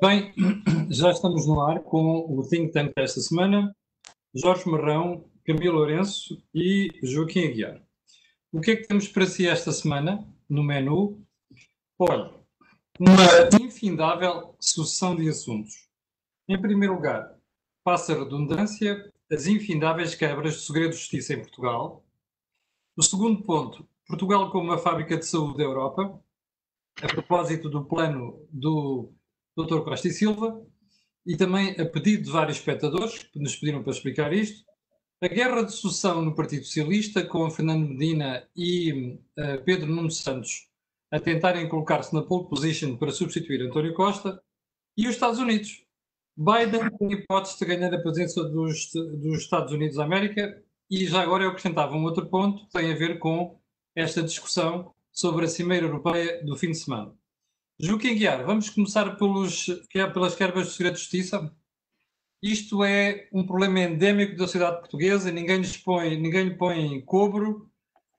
Bem, já estamos no ar com o Think Tank desta semana. Jorge Marrão, Camilo Lourenço e Joaquim Aguiar. O que é que temos para si esta semana no menu? Olha, uma infindável sucessão de assuntos. Em primeiro lugar, passa a redundância, as infindáveis quebras de segredo de justiça em Portugal. O segundo ponto, Portugal como uma fábrica de saúde da Europa, a propósito do plano do Dr. Costa e Silva, e também a pedido de vários espectadores que nos pediram para explicar isto, a guerra de sucessão no Partido Socialista, com Fernando Medina e uh, Pedro Nuno Santos a tentarem colocar-se na pole position para substituir António Costa, e os Estados Unidos. Biden tem hipótese de ganhar a presença dos, dos Estados Unidos da América, e já agora eu acrescentava um outro ponto que tem a ver com esta discussão sobre a Cimeira Europeia do fim de semana. Joaquim Guiar, vamos começar pelos, é pelas querbas de segredo de justiça. Isto é um problema endémico da sociedade portuguesa, ninguém, lhes põe, ninguém lhe põe cobro.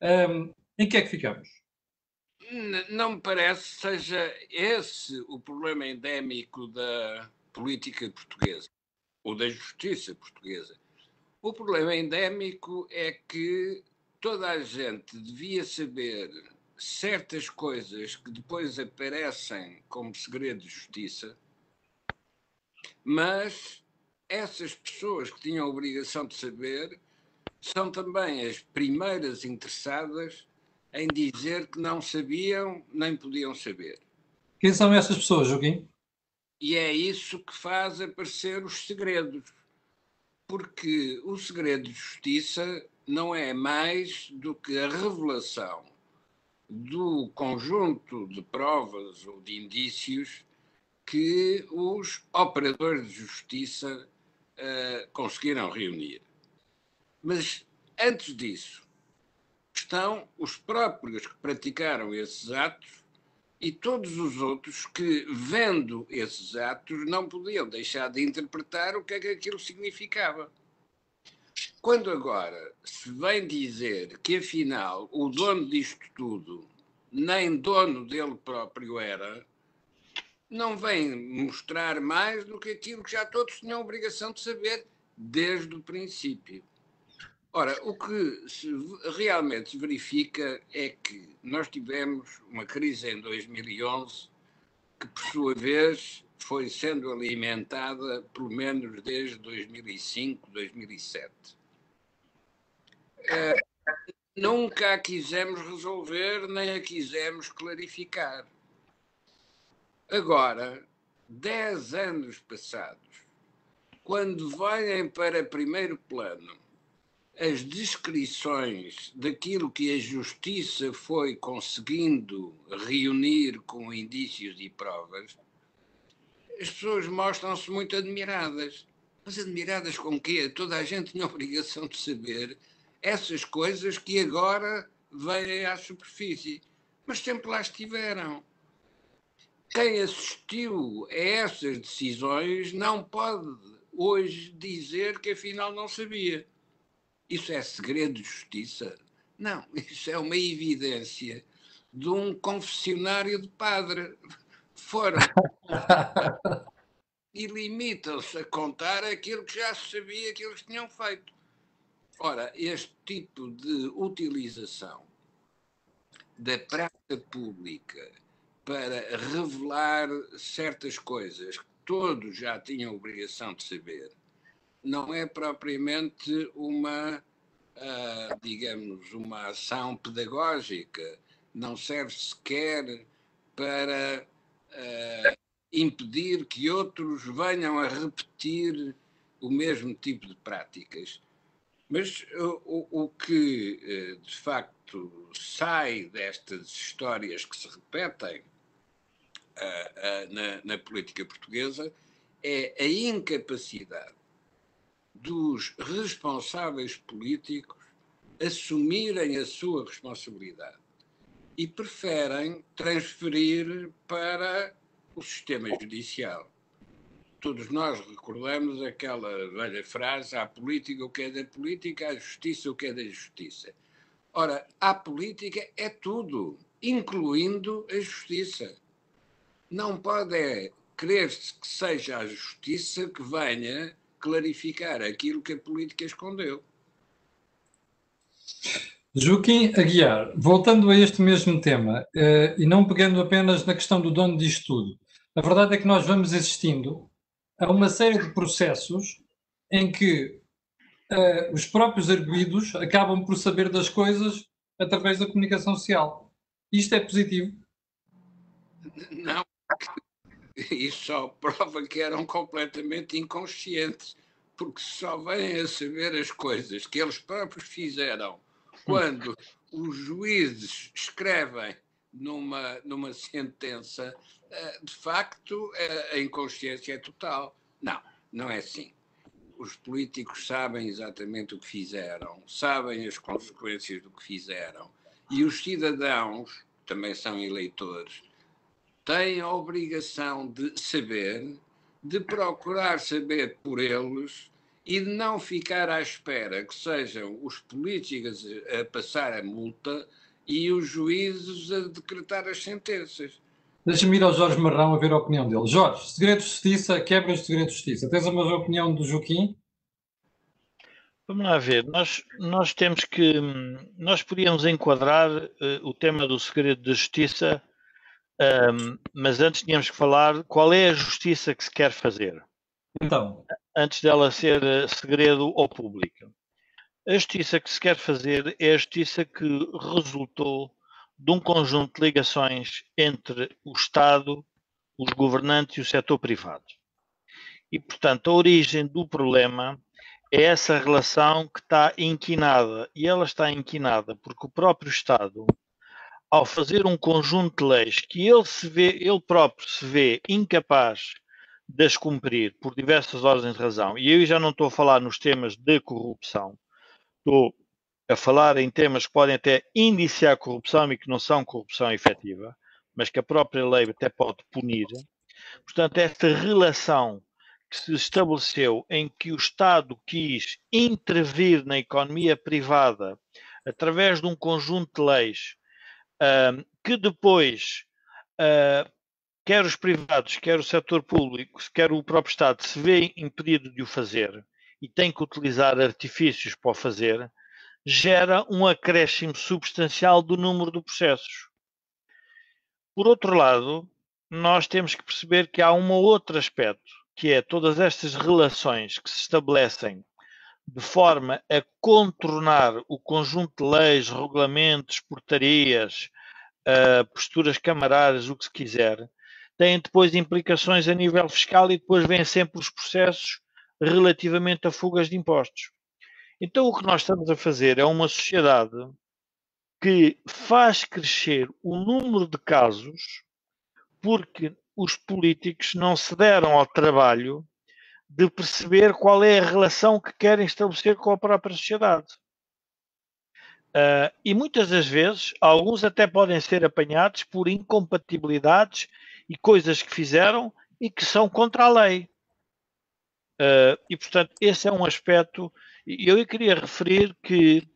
Um, em que é que ficamos? Não me parece seja esse o problema endémico da política portuguesa ou da justiça portuguesa. O problema endémico é que toda a gente devia saber certas coisas que depois aparecem como segredo de justiça, mas essas pessoas que tinham a obrigação de saber são também as primeiras interessadas em dizer que não sabiam nem podiam saber. Quem são essas pessoas, Joaquim? E é isso que faz aparecer os segredos. Porque o segredo de justiça não é mais do que a revelação do conjunto de provas ou de indícios que os operadores de justiça uh, conseguiram reunir. Mas antes disso, estão os próprios que praticaram esses atos e todos os outros que, vendo esses atos, não podiam deixar de interpretar o que é que aquilo significava. Quando agora se vem dizer que afinal o dono disto tudo nem dono dele próprio era, não vem mostrar mais do que aquilo que já todos tinham obrigação de saber desde o princípio. Ora, o que se realmente se verifica é que nós tivemos uma crise em 2011 que, por sua vez, foi sendo alimentada pelo menos desde 2005, 2007. É, nunca a quisemos resolver nem a quisemos clarificar. Agora, dez anos passados, quando vêm para primeiro plano as descrições daquilo que a justiça foi conseguindo reunir com indícios e provas, as pessoas mostram-se muito admiradas. Mas admiradas com quê? Toda a gente tinha a obrigação de saber essas coisas que agora vêm à superfície. Mas sempre lá estiveram. Quem assistiu a essas decisões não pode hoje dizer que afinal não sabia. Isso é segredo de justiça? Não, isso é uma evidência de um confessionário de padre. Foram. e limitam-se a contar aquilo que já se sabia que eles tinham feito. Ora, este tipo de utilização da praça pública para revelar certas coisas que todos já tinham obrigação de saber, não é propriamente uma, uh, digamos, uma ação pedagógica, não serve sequer para uh, impedir que outros venham a repetir o mesmo tipo de práticas. Mas o, o que eh, de facto sai destas histórias que se repetem uh, na, na política portuguesa é a incapacidade dos responsáveis políticos assumirem a sua responsabilidade e preferem transferir para o sistema judicial todos nós recordamos aquela velha frase: há política o que é da política, há justiça o que é da justiça. Ora, a política é tudo, incluindo a justiça. Não pode é querer-se que seja a justiça que venha clarificar aquilo que a política escondeu. Joaquim Aguiar, voltando a este mesmo tema, eh, e não pegando apenas na questão do dono disto tudo, a verdade é que nós vamos assistindo a uma série de processos em que uh, os próprios arguídos acabam por saber das coisas através da comunicação social. Isto é positivo? Não, isso só prova que eram completamente inconscientes, porque só vêm a saber as coisas que eles próprios fizeram quando os juízes escrevem numa, numa sentença, de facto, a inconsciência é total. Não, não é assim. Os políticos sabem exatamente o que fizeram, sabem as consequências do que fizeram. E os cidadãos, também são eleitores, têm a obrigação de saber, de procurar saber por eles e de não ficar à espera que sejam os políticos a passar a multa e os juízes a decretar as sentenças. Deixa-me ir ao Jorge Marrão a ver a opinião dele. Jorge, segredo de justiça, quebra de segredo de justiça. Tens a mesma opinião do Joaquim? Vamos lá ver. Nós, nós temos que. Nós podíamos enquadrar uh, o tema do segredo de justiça, um, ehm, mas antes tínhamos que falar qual é a justiça que se quer fazer. Então antes dela ser eh, segredo ao público. A justiça que se quer fazer é a justiça que resultou de um conjunto de ligações entre o Estado, os governantes e o setor privado. E, portanto, a origem do problema é essa relação que está inquinada. E ela está inquinada porque o próprio Estado, ao fazer um conjunto de leis que ele, se vê, ele próprio se vê incapaz descumprir por diversas ordens de razão, e eu já não estou a falar nos temas de corrupção, estou a falar em temas que podem até indiciar corrupção e que não são corrupção efetiva, mas que a própria lei até pode punir. Portanto, esta relação que se estabeleceu em que o Estado quis intervir na economia privada através de um conjunto de leis uh, que depois uh, quer os privados, quer o setor público, quer o próprio Estado se vê impedido de o fazer e tem que utilizar artifícios para o fazer, gera um acréscimo substancial do número de processos. Por outro lado, nós temos que perceber que há um outro aspecto, que é todas estas relações que se estabelecem de forma a contornar o conjunto de leis, regulamentos, portarias, uh, posturas camarárias, o que se quiser, têm depois implicações a nível fiscal e depois vêm sempre os processos relativamente a fugas de impostos. Então o que nós estamos a fazer é uma sociedade que faz crescer o número de casos porque os políticos não se deram ao trabalho de perceber qual é a relação que querem estabelecer com a própria sociedade. Uh, e muitas das vezes, alguns até podem ser apanhados por incompatibilidades e coisas que fizeram e que são contra a lei. Uh, e, portanto, esse é um aspecto. E eu queria referir que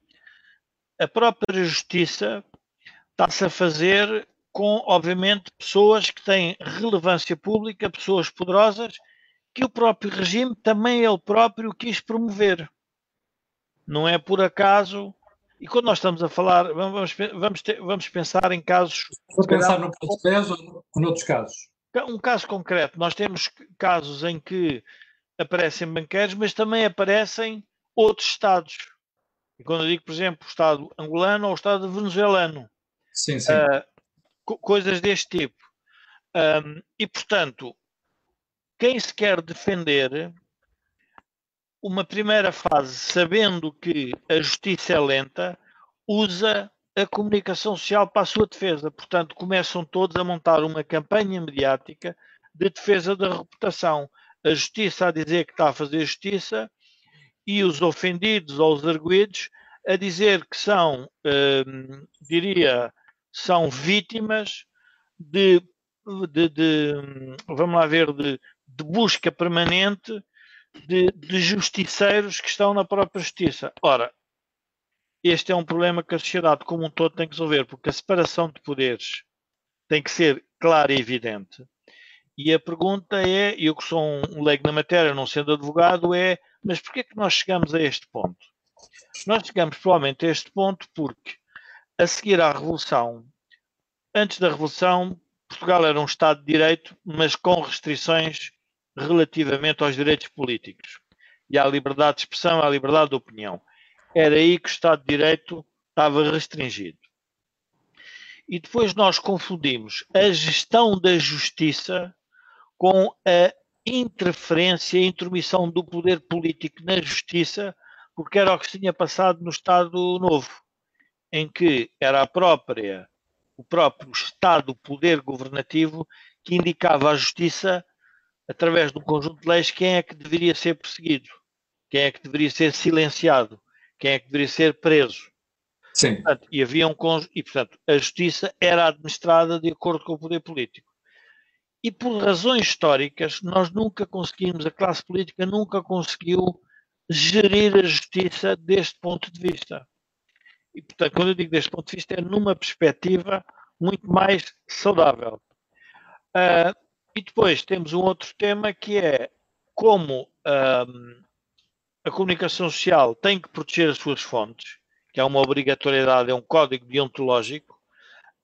a própria justiça está-se a fazer com, obviamente, pessoas que têm relevância pública, pessoas poderosas, que o próprio regime também ele próprio quis promover. Não é por acaso. E quando nós estamos a falar, vamos, vamos, ter, vamos pensar em casos. Vou pensar no caso ou noutros casos? Um caso concreto, nós temos casos em que aparecem banqueiros, mas também aparecem outros Estados. E quando eu digo, por exemplo, o Estado angolano ou o Estado venezuelano. Sim, sim. Uh, coisas deste tipo. Um, e, portanto, quem se quer defender, uma primeira fase, sabendo que a justiça é lenta, usa a comunicação social para a sua defesa. Portanto, começam todos a montar uma campanha mediática de defesa da reputação. A justiça a dizer que está a fazer justiça e os ofendidos ou os arguídos a dizer que são, hum, diria, são vítimas de, de, de, vamos lá ver, de, de busca permanente de, de justiceiros que estão na própria justiça. Ora, este é um problema que a sociedade como um todo tem que resolver, porque a separação de poderes tem que ser clara e evidente. E a pergunta é, eu que sou um leigo na matéria, não sendo advogado, é, mas porquê é que nós chegamos a este ponto? Nós chegamos provavelmente a este ponto porque, a seguir à Revolução, antes da Revolução, Portugal era um Estado de Direito, mas com restrições relativamente aos direitos políticos e à liberdade de expressão, à liberdade de opinião. Era aí que o Estado de Direito estava restringido. E depois nós confundimos a gestão da justiça com a interferência, intromissão do poder político na justiça, porque era o que se tinha passado no Estado Novo, em que era a própria, o próprio Estado, o poder governativo, que indicava à justiça, através de um conjunto de leis, quem é que deveria ser perseguido, quem é que deveria ser silenciado, quem é que deveria ser preso. Sim. Portanto, e havia um e portanto a justiça era administrada de acordo com o poder político. E por razões históricas, nós nunca conseguimos, a classe política nunca conseguiu gerir a justiça deste ponto de vista. E, portanto, quando eu digo deste ponto de vista, é numa perspectiva muito mais saudável. Uh, e depois temos um outro tema que é como uh, a comunicação social tem que proteger as suas fontes, que é uma obrigatoriedade, é um código deontológico.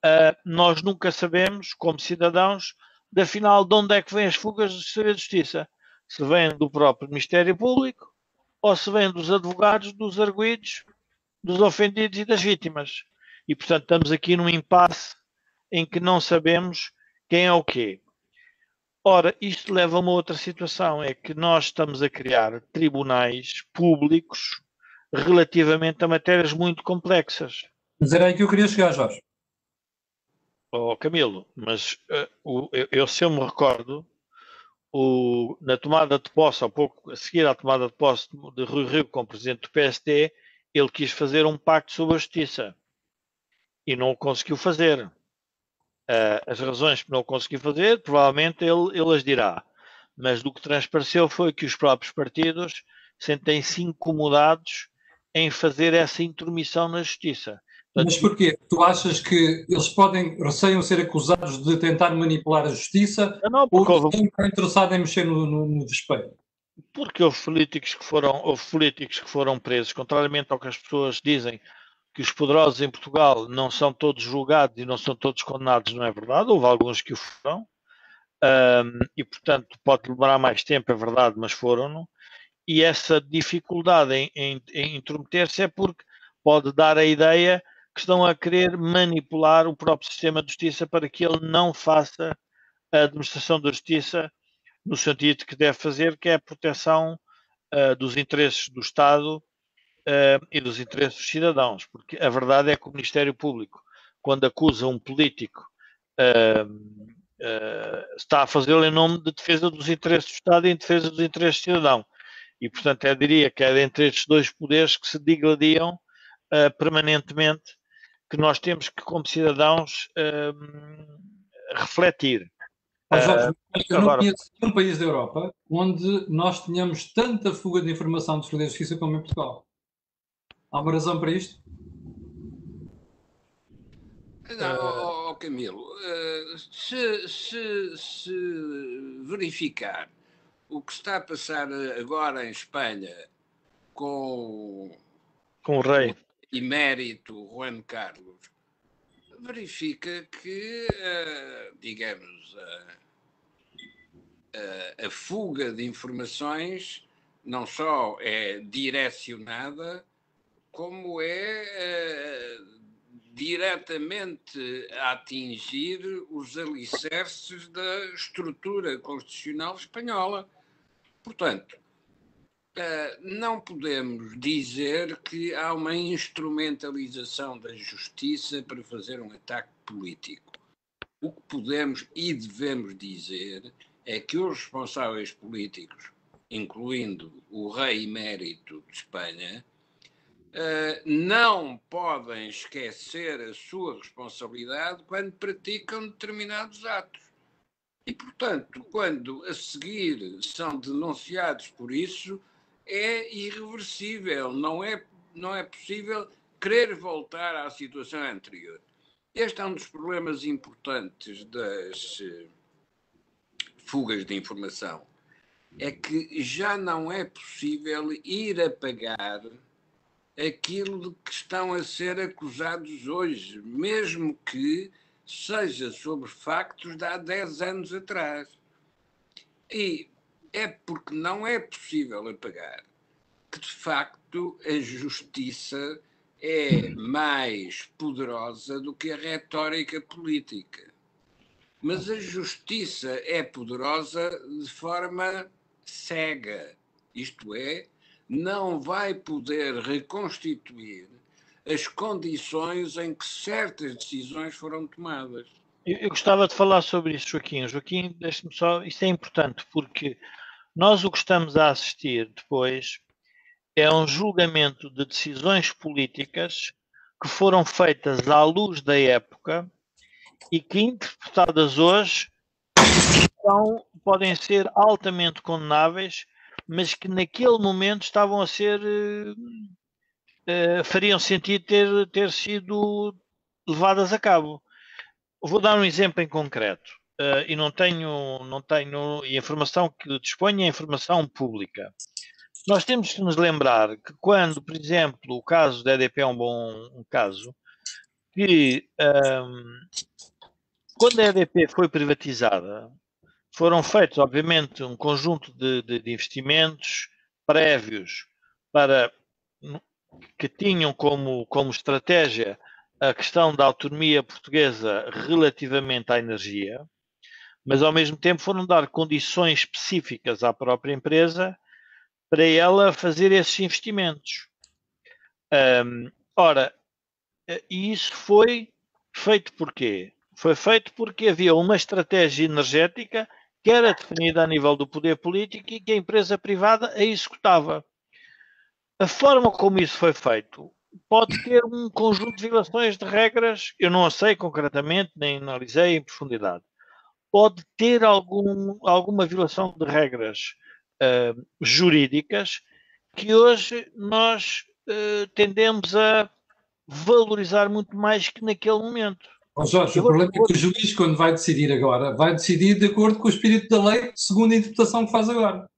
Uh, nós nunca sabemos, como cidadãos, de afinal de onde é que vêm as fugas do Serviço de Justiça. Se vêm do próprio Ministério Público ou se vêm dos advogados, dos arguídos, dos ofendidos e das vítimas. E, portanto, estamos aqui num impasse em que não sabemos quem é o quê. Ora, isto leva a uma outra situação, é que nós estamos a criar tribunais públicos relativamente a matérias muito complexas. Mas era aí que eu queria chegar, Jorge. Oh, Camilo, mas uh, o, eu, eu, se eu me recordo, o, na tomada de posse, há pouco, a seguir à tomada de posse de Rui Rio como presidente do PSD, ele quis fazer um pacto sobre a justiça e não o conseguiu fazer. Uh, as razões que não o conseguiu fazer, provavelmente ele, ele as dirá. Mas do que transpareceu foi que os próprios partidos sentem-se incomodados em fazer essa intromissão na justiça. Mas porquê? Tu achas que eles podem, receiam ser acusados de tentar manipular a justiça não, ou estão houve... interessados em mexer no, no, no despeito? Porque houve políticos que foram, houve políticos que foram presos, contrariamente ao que as pessoas dizem, que os poderosos em Portugal não são todos julgados e não são todos condenados, não é verdade? Houve alguns que o foram. Um, e portanto pode demorar mais tempo, é verdade, mas foram-no. E essa dificuldade em, em, em intrometer-se é porque pode dar a ideia que estão a querer manipular o próprio sistema de justiça para que ele não faça a administração da justiça no sentido que deve fazer, que é a proteção uh, dos interesses do Estado uh, e dos interesses dos cidadãos. Porque a verdade é que o Ministério Público, quando acusa um político, uh, está a fazê-lo em nome de defesa dos interesses do Estado e em defesa dos interesses do cidadão. E, portanto, eu diria que é entre estes dois poderes que se digladiam permanentemente que nós temos que, como cidadãos, uh, refletir. Mas, Jorge, eu não conheço nenhum país da Europa onde nós tenhamos tanta fuga de informação de Poder de Justiça como em Portugal. Há uma razão para isto? Não, oh, Camilo, uh, se, se, se verificar o que está a passar agora em Espanha com, com o rei emérito Juan Carlos, verifica que, uh, digamos, uh, uh, a fuga de informações não só é direcionada, como é diretamente a atingir os alicerces da estrutura constitucional espanhola. Portanto, não podemos dizer que há uma instrumentalização da justiça para fazer um ataque político. O que podemos e devemos dizer é que os responsáveis políticos, incluindo o rei emérito de Espanha, uh, não podem esquecer a sua responsabilidade quando praticam determinados atos. E, portanto, quando a seguir são denunciados por isso, é irreversível, não é, não é possível querer voltar à situação anterior. Este é um dos problemas importantes das eh, fugas de informação, é que já não é possível ir apagar aquilo de que estão a ser acusados hoje, mesmo que seja sobre factos de há 10 anos atrás. E é porque não é possível apagar que, de facto, a justiça é mais poderosa do que a retórica política. Mas a justiça é poderosa de forma cega, isto é, não vai poder reconstituir as condições em que certas decisões foram tomadas. Eu, eu gostava de falar sobre isso, Joaquim. Joaquim, deixe-me só, isso é importante, porque nós o que estamos a assistir depois é um julgamento de decisões políticas que foram feitas à luz da época e que, interpretadas hoje, são, podem ser altamente condenáveis, mas que naquele momento estavam a ser. Uh, fariam sentido ter, ter sido levadas a cabo. Vou dar um exemplo em concreto. Uh, e não tenho, não tenho, e a informação que disponho é informação pública. Nós temos que nos lembrar que quando, por exemplo, o caso da EDP é um bom um caso, que um, quando a EDP foi privatizada, foram feitos, obviamente, um conjunto de, de, de investimentos prévios para que tinham como, como estratégia a questão da autonomia portuguesa relativamente à energia, mas ao mesmo tempo foram dar condições específicas à própria empresa para ela fazer esses investimentos. Um, ora, eh, e isso foi feito por quê? Foi feito porque havia uma estratégia energética que era definida a nível do poder político e que a empresa privada a executava. A forma como isso foi feito pode ter um conjunto de violações de regras, eu não a sei concretamente, nem analisei em profundidade. Pode ter algum, alguma violação de regras uh, jurídicas que hoje nós uh, tendemos a valorizar muito mais que naquele momento. Oh Jorge, o problema é que o juiz, quando vai decidir agora, vai decidir de acordo com o espírito da lei, segundo a interpretação que faz agora.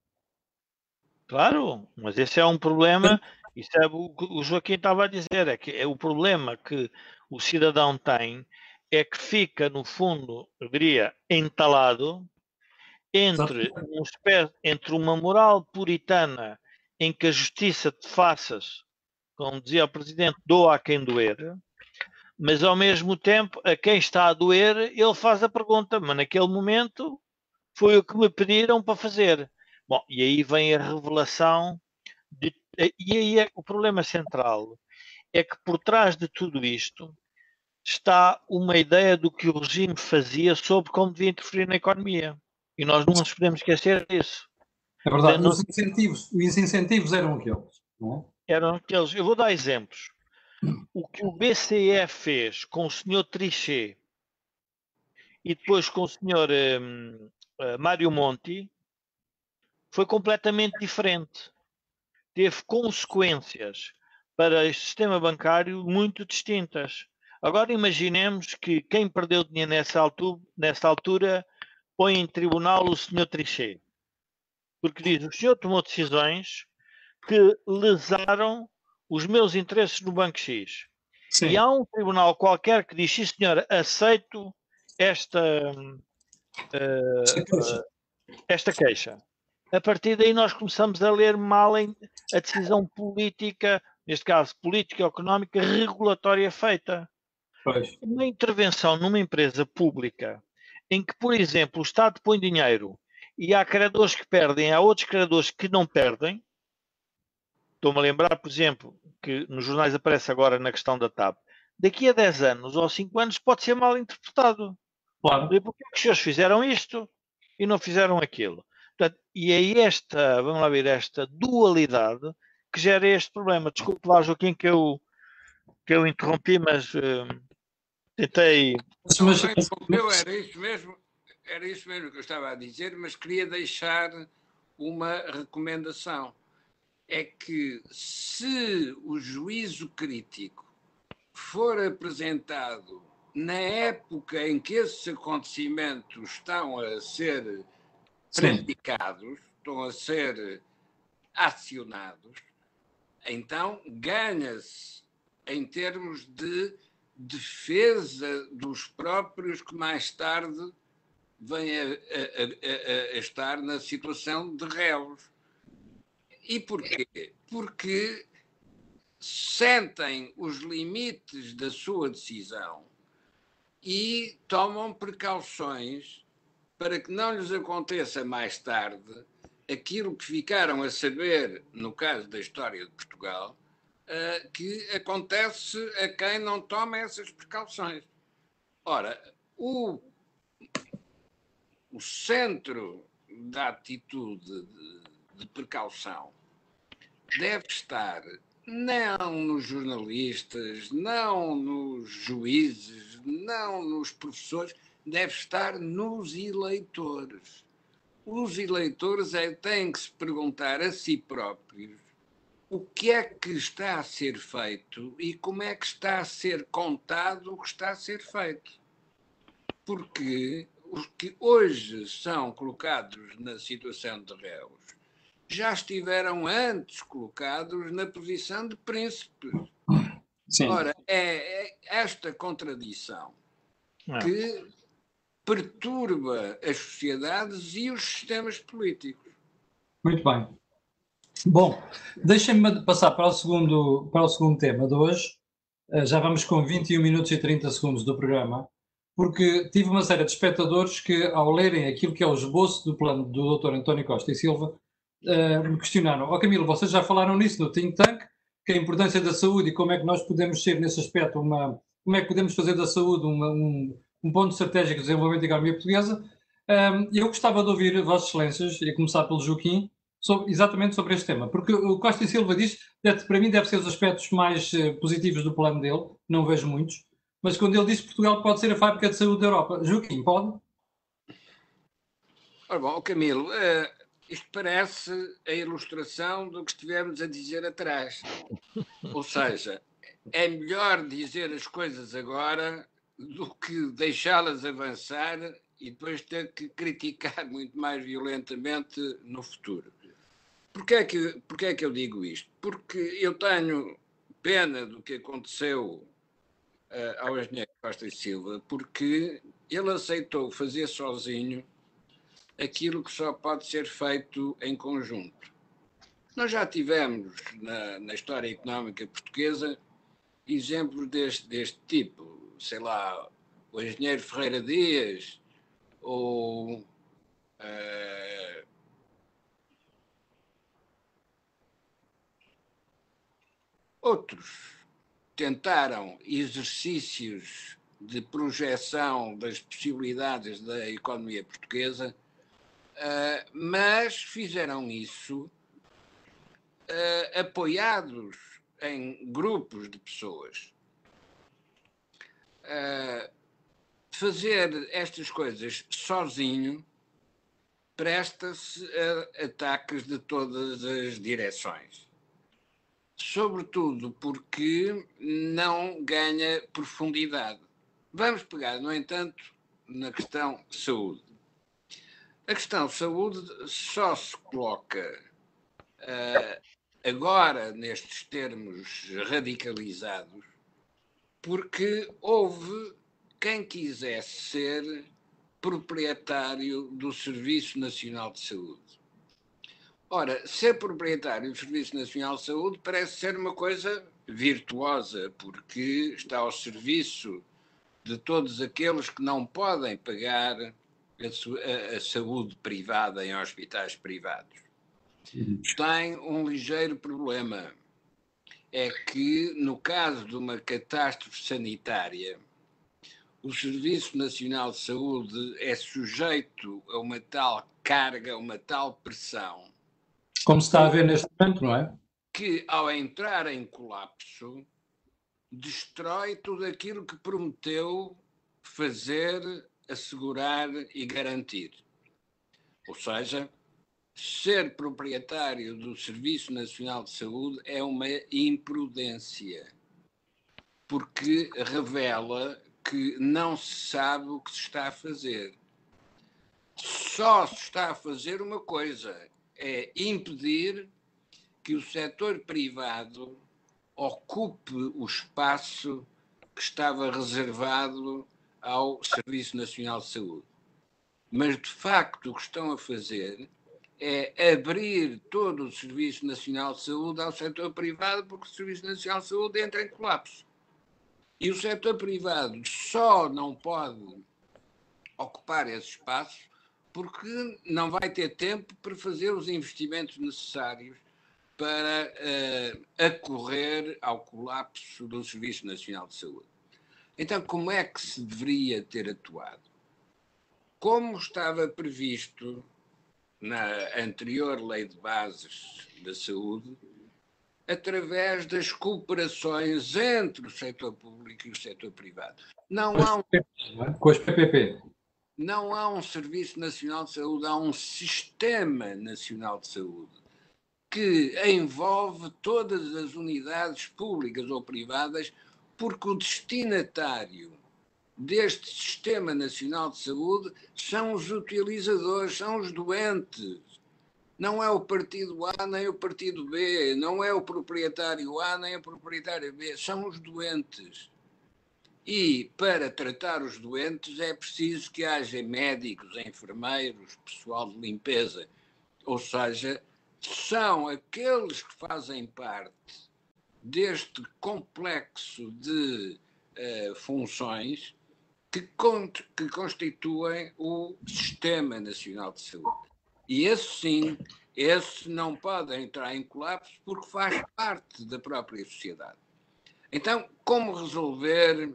Claro, mas esse é um problema, isso é o que o Joaquim estava a dizer, é que é o problema que o cidadão tem é que fica, no fundo, eu diria, entalado entre, um entre uma moral puritana em que a justiça te faças, como dizia o Presidente, doa a quem doer, mas ao mesmo tempo, a quem está a doer, ele faz a pergunta, mas naquele momento foi o que me pediram para fazer. Bom, e aí vem a revelação, de, e aí é, o problema central é que por trás de tudo isto está uma ideia do que o regime fazia sobre como devia interferir na economia. E nós não nos podemos esquecer disso. É verdade, os, incentivos, os incentivos eram aqueles, não é? Eram aqueles. Eu vou dar exemplos. O que o BCE fez com o senhor Trichet e depois com o senhor um, uh, Mário Monti foi completamente diferente. Teve consequências para este sistema bancário muito distintas. Agora imaginemos que quem perdeu dinheiro nessa altura, nessa altura põe em tribunal o senhor Trichet. Porque diz, o senhor tomou decisões que lesaram os meus interesses no Banco X. Sim. E há um tribunal qualquer que diz, sim senhor, aceito esta, uh, esta queixa. A partir daí nós começamos a ler mal a decisão política, neste caso política económica regulatória feita. Pois. Uma intervenção numa empresa pública em que, por exemplo, o Estado põe dinheiro e há credores que perdem, há outros credores que não perdem. Estou-me a lembrar, por exemplo, que nos jornais aparece agora na questão da TAP. Daqui a 10 anos ou 5 anos pode ser mal interpretado. Claro. E porquê que os senhores fizeram isto e não fizeram aquilo? Portanto, e é esta, vamos lá ver, esta dualidade que gera este problema. Desculpe lá, Joaquim, que eu, que eu interrompi, mas uh, Tentei. Mas, meu, era isso mesmo, era isso mesmo que eu estava a dizer, mas queria deixar uma recomendação. É que se o juízo crítico for apresentado na época em que esses acontecimentos estão a ser praticados, estão a ser acionados, então ganha-se em termos de defesa dos próprios que mais tarde vêm a, a, a, a estar na situação de réus. E porquê? Porque sentem os limites da sua decisão e tomam precauções para que não lhes aconteça mais tarde aquilo que ficaram a saber, no caso da história de Portugal, uh, que acontece a quem não toma essas precauções. Ora, o, o centro da atitude de, de precaução deve estar não nos jornalistas, não nos juízes, não nos professores, deve estar nos eleitores. Os eleitores é, têm que se perguntar a si próprios o que é que está a ser feito e como é que está a ser contado o que está a ser feito. Porque os que hoje são colocados na situação de réus já estiveram antes colocados na posição de príncipes. Sim. Ora, é, é esta contradição é. que perturba as sociedades e os sistemas políticos. Muito bem. Bom, deixem-me passar para o, segundo, para o segundo tema de hoje. Eh, já vamos com 21 minutos e 30 segundos do programa, porque tive uma série de espectadores que, ao lerem aquilo que é o esboço do plano do Dr. António Costa e Silva, uh, me questionaram: Ó oh, Camilo, vocês já falaram nisso no think tank, que a importância da saúde e como é que nós podemos ser nesse aspecto uma, como é que podemos fazer da saúde uma, um, um ponto estratégico de desenvolvimento da economia portuguesa. Um, eu gostava de ouvir Vossas Excelências, e começar pelo Joaquim, sobre, exatamente sobre este tema, porque o Costa e Silva diz, que para mim deve ser os aspectos mais uh, positivos do plano dele, não vejo muitos, mas quando ele diz que Portugal pode ser a fábrica de saúde da Europa, Joaquim, pode? Ora bom, Camilo, uh, isto parece a ilustração do que estivemos a dizer atrás. Ou seja, é melhor dizer as coisas agora do que deixá-las avançar e depois ter que criticar muito mais violentamente no futuro. Porquê é que, porquê é que eu digo isto? Porque eu tenho pena do que aconteceu uh, ao engenheiro Costa e Silva, porque ele aceitou fazer sozinho aquilo que só pode ser feito em conjunto. Nós já tivemos na, na história económica portuguesa exemplos deste, deste tipo, sei lá, o engenheiro Ferreira Dias ou uh, outros tentaram exercícios de projeção das possibilidades da economia portuguesa Uh, mas fizeram isso uh, apoiados em grupos de pessoas. Uh, fazer estas coisas sozinho presta-se a ataques de todas as direções. Sobretudo porque não ganha profundidade. Vamos pegar, no entanto, na questão saúde. A questão de saúde só se coloca uh, agora nestes termos radicalizados porque houve quem quisesse ser proprietário do Serviço Nacional de Saúde. Ora, ser proprietário do Serviço Nacional de Saúde parece ser uma coisa virtuosa, porque está ao serviço de todos aqueles que não podem pagar a, a, saúde privada em hospitais privados. Uhum. Tem um ligeiro problema. É que, no caso de uma catástrofe sanitária, o Serviço Nacional de Saúde é sujeito a uma tal carga, uma tal pressão. Como se está a ver neste momento, não é? Que, ao entrar em colapso, destrói tudo aquilo que prometeu fazer assegurar e garantir. Ou seja, ser proprietário do Serviço Nacional de Saúde é uma imprudência, porque revela que não se sabe o que se está a fazer. só se está a fazer uma coisa: é impedir que o setor privado ocupe o espaço que estava reservado ao Serviço Nacional de Saúde. Mas, de facto, o que estão a fazer é abrir todo o Serviço Nacional de Saúde ao setor privado, porque o Serviço Nacional de Saúde entra em colapso. E o setor privado só não pode ocupar esse espaço porque não vai ter tempo para fazer os investimentos necessários para uh, acorrer ao colapso do Serviço Nacional de Saúde. Então, como é que se deveria ter atuado? Como estava previsto na anterior Lei de Bases da Saúde, através das cooperações entre o setor público e o setor privado. Não há um, com as PPP. Não há um Serviço Nacional de Saúde, há um Sistema Nacional de Saúde que envolve todas as unidades públicas ou privadas, porque o destinatário deste Sistema Nacional de Saúde são os utilizadores, são os doentes. Não é o partido A nem o partido B, não é o proprietário A nem o proprietário B, são os doentes. E para tratar os doentes é preciso que haja médicos, enfermeiros, pessoal de limpeza, ou seja, são aqueles que fazem parte deste complexo de uh, funções que, que constituem o Sistema Nacional de Saúde. E esse sim, esse não pode entrar em colapso porque faz parte da própria sociedade. Então, como resolver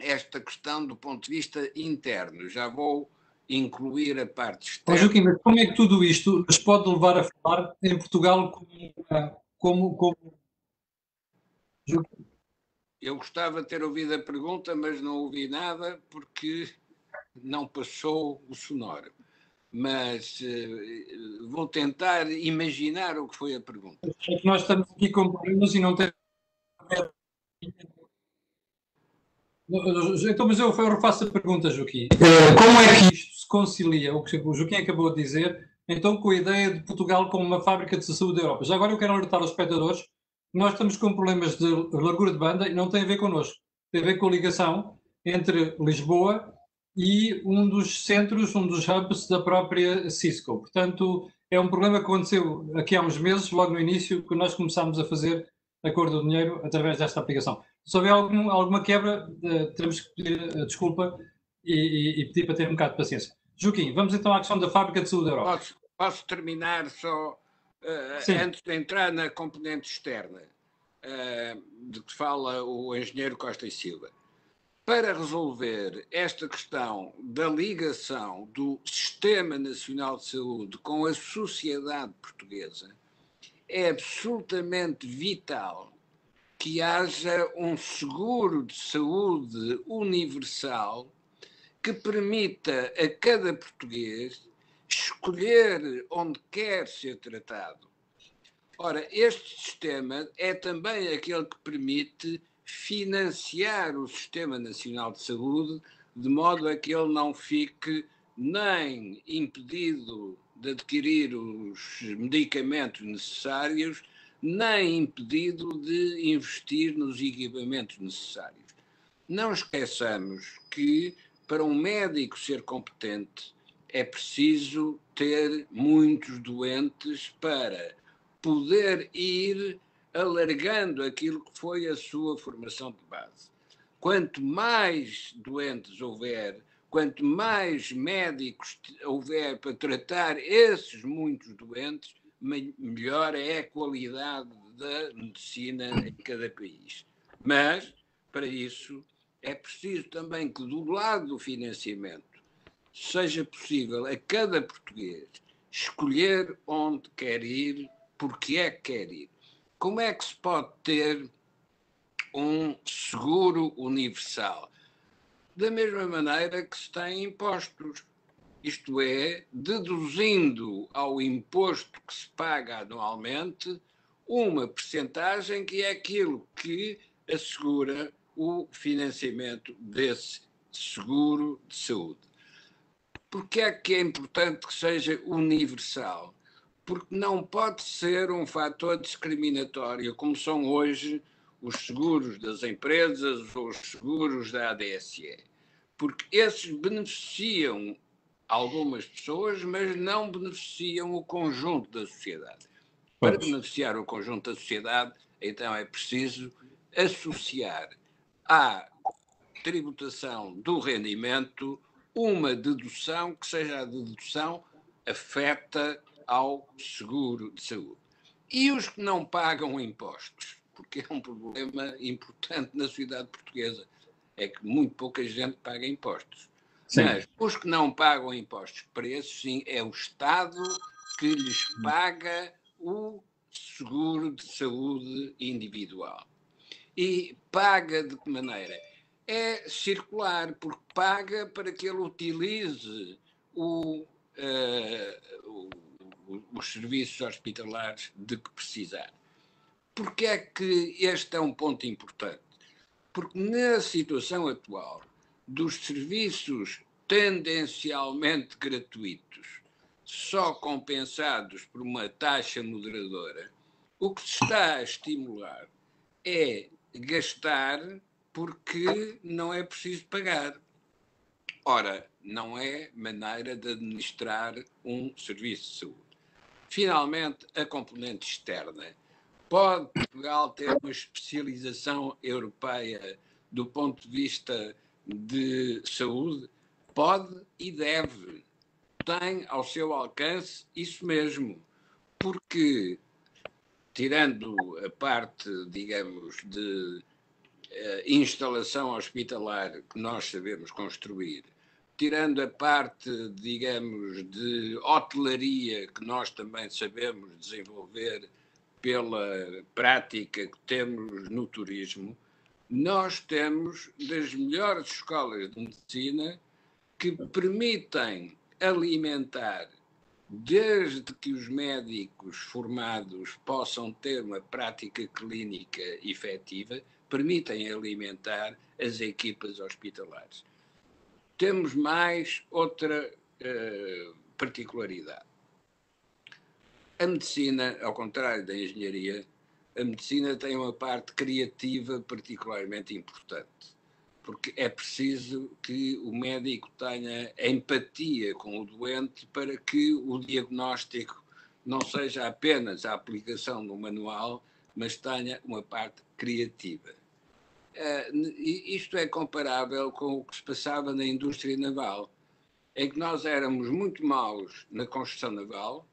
esta questão do ponto de vista interno? Já vou incluir a parte externa. Joaquim, mas como é que tudo isto nos pode levar a falar em Portugal como, como, como eu gostava de ter ouvido a pergunta, mas não ouvi nada porque não passou o sonoro. Mas uh, vou tentar imaginar o que foi a pergunta. É nós estamos aqui com problemas e não temos. Então, mas eu refaço a pergunta, Joaquim. Eh, como é que isto se concilia, o que o Joaquim acabou de dizer, então com a ideia de Portugal como uma fábrica de saúde da Europa? Já agora eu quero alertar os espectadores nós estamos com problemas de largura de banda e não tem a ver connosco. Tem a ver com a ligação entre Lisboa e um dos centros, um dos hubs da própria Cisco. Portanto, é um problema que aconteceu aqui há uns meses, logo no início, que nós começámos a fazer a cor do dinheiro através desta aplicação. Se houver algum, alguma quebra, uh, teremos que pedir uh, desculpa e, e, pedir para ter um bocado de paciência. Joaquim, vamos então à questão da fábrica de saúde da Europa. Posso, posso terminar só uh, antes de entrar na componente externa, de que fala o engenheiro Costa e Silva, para resolver esta questão da ligação do Sistema Nacional de Saúde com a sociedade portuguesa, é absolutamente vital que haja um seguro de saúde universal que permita a cada português escolher onde quer ser tratado. Ora, este sistema é também aquele que permite financiar o Sistema Nacional de Saúde de modo a que ele não fique nem impedido de adquirir os medicamentos necessários, nem impedido de investir nos equipamentos necessários. Não esqueçamos que, para um médico ser competente, é preciso ter muitos doentes para poder ir alargando aquilo que foi a sua formação de base. Quanto mais doentes houver, quanto mais médicos houver para tratar esses muitos doentes, melhor é a qualidade da medicina em cada país. Mas, para isso, é preciso também que, do lado do financiamento, seja possível a cada português escolher onde quer ir, porque é que quer ir. Como é que se pode ter um seguro universal? Da mesma maneira que se tem impostos, isto é, deduzindo ao imposto que se paga anualmente uma percentagem que é aquilo que assegura o financiamento desse seguro de saúde. Porque é que é importante que seja universal? Porque não pode ser um fator discriminatório, como são hoje os seguros das empresas ou os seguros da ADSE. Porque esses beneficiam algumas pessoas, mas não beneficiam o conjunto da sociedade. Para beneficiar o conjunto da sociedade, então é preciso associar à tributação do rendimento uma dedução que seja a dedução afeta ao seguro de saúde. E os que não pagam impostos, porque é um problema importante na sociedade portuguesa, é que muito pouca gente paga impostos. Sim. Mas os que não pagam impostos esses, sim, é o Estado que lhes paga o seguro de saúde individual. E paga de que maneira? É circular, porque paga para que ele utilize o, uh, o, os serviços hospitalares de que precisar. Porquê é que este é um ponto importante? Porque na situação atual dos serviços tendencialmente gratuitos, só compensados por uma taxa moderadora, o que se está a estimular é gastar porque não é preciso pagar. Ora, não é maneira de administrar um serviço de saúde. Finalmente, a componente externa. Pode Portugal ter uma especialização europeia do ponto de vista de saúde? Pode e deve. Tem ao seu alcance isso mesmo. Porque, tirando a parte, digamos, de uh, instalação hospitalar que nós sabemos construir, tirando a parte, digamos, de hotelaria que nós também sabemos desenvolver pela prática que temos no turismo, nós temos das melhores escolas de medicina que permitem alimentar, desde que os médicos formados possam ter uma prática clínica efetiva, permitem alimentar as equipas hospitalares. Temos mais outra uh, particularidade. A medicina, ao contrário da engenharia, a medicina tem uma parte criativa particularmente importante, porque é preciso que o médico tenha empatia com o doente para que o diagnóstico não seja apenas a aplicação do manual, mas tenha uma parte criativa. Uh, isto é comparável com o que se passava na indústria naval, em que nós éramos muito maus na construção naval,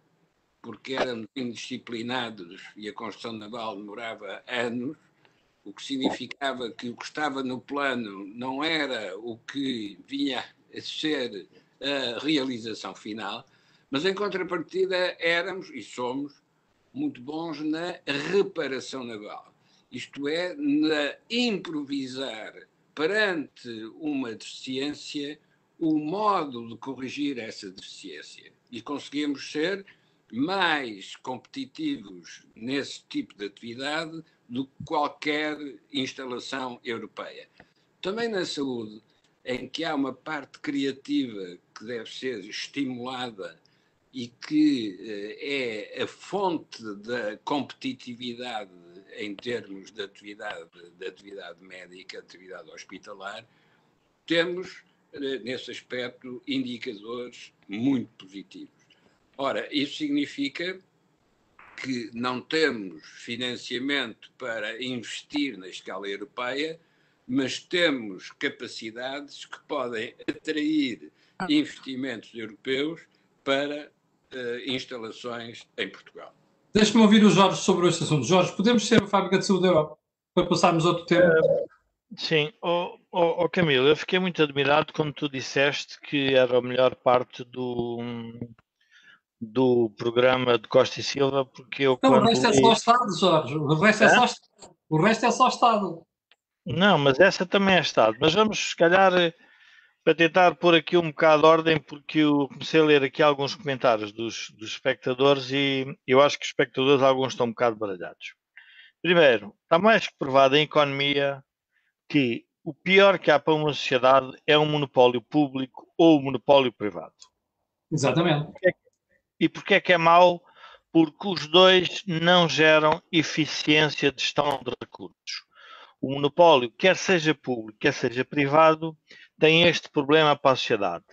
porque éramos indisciplinados e a construção naval demorava anos, o que significava que o que estava no plano não era o que vinha a ser a realização final, mas em contrapartida éramos e somos muito bons na reparação naval, isto é, na improvisar perante uma deficiência o modo de corrigir essa deficiência. E conseguimos ser mais competitivos nesse tipo de atividade do que qualquer instalação europeia. Também na saúde, em que há uma parte criativa que deve ser estimulada e que eh, é a fonte da competitividade em termos de atividade, de atividade médica, atividade hospitalar, temos, eh, nesse aspecto, indicadores muito positivos. Ora, isso significa que não temos financiamento para investir na escala europeia, mas temos capacidades que podem atrair investimentos europeus para uh, instalações em Portugal. Deixe-me ouvir o Jorge sobre este assunto. Jorge, podemos ser a fábrica de saúde da Europa para passarmos a outro tema? Uh, sim, oh, oh, oh, Camilo, eu fiquei muito admirado quando tu disseste que era a melhor parte do, do programa de Costa e Silva, porque eu. Não, o resto li... é só Estado, Jorge. O resto é, é só, o resto é só Estado. Não, mas essa também é Estado. Mas vamos, se calhar, para tentar pôr aqui um bocado de ordem, porque eu comecei a ler aqui alguns comentários dos, dos espectadores e eu acho que os espectadores, alguns estão um bocado baralhados. Primeiro, está mais que provado em economia que o pior que há para uma sociedade é um monopólio público ou um monopólio privado. Exatamente. E porquê é que é mau? Porque os dois não geram eficiência de gestão de recursos. O monopólio, quer seja público, quer seja privado, tem este problema para a sociedade.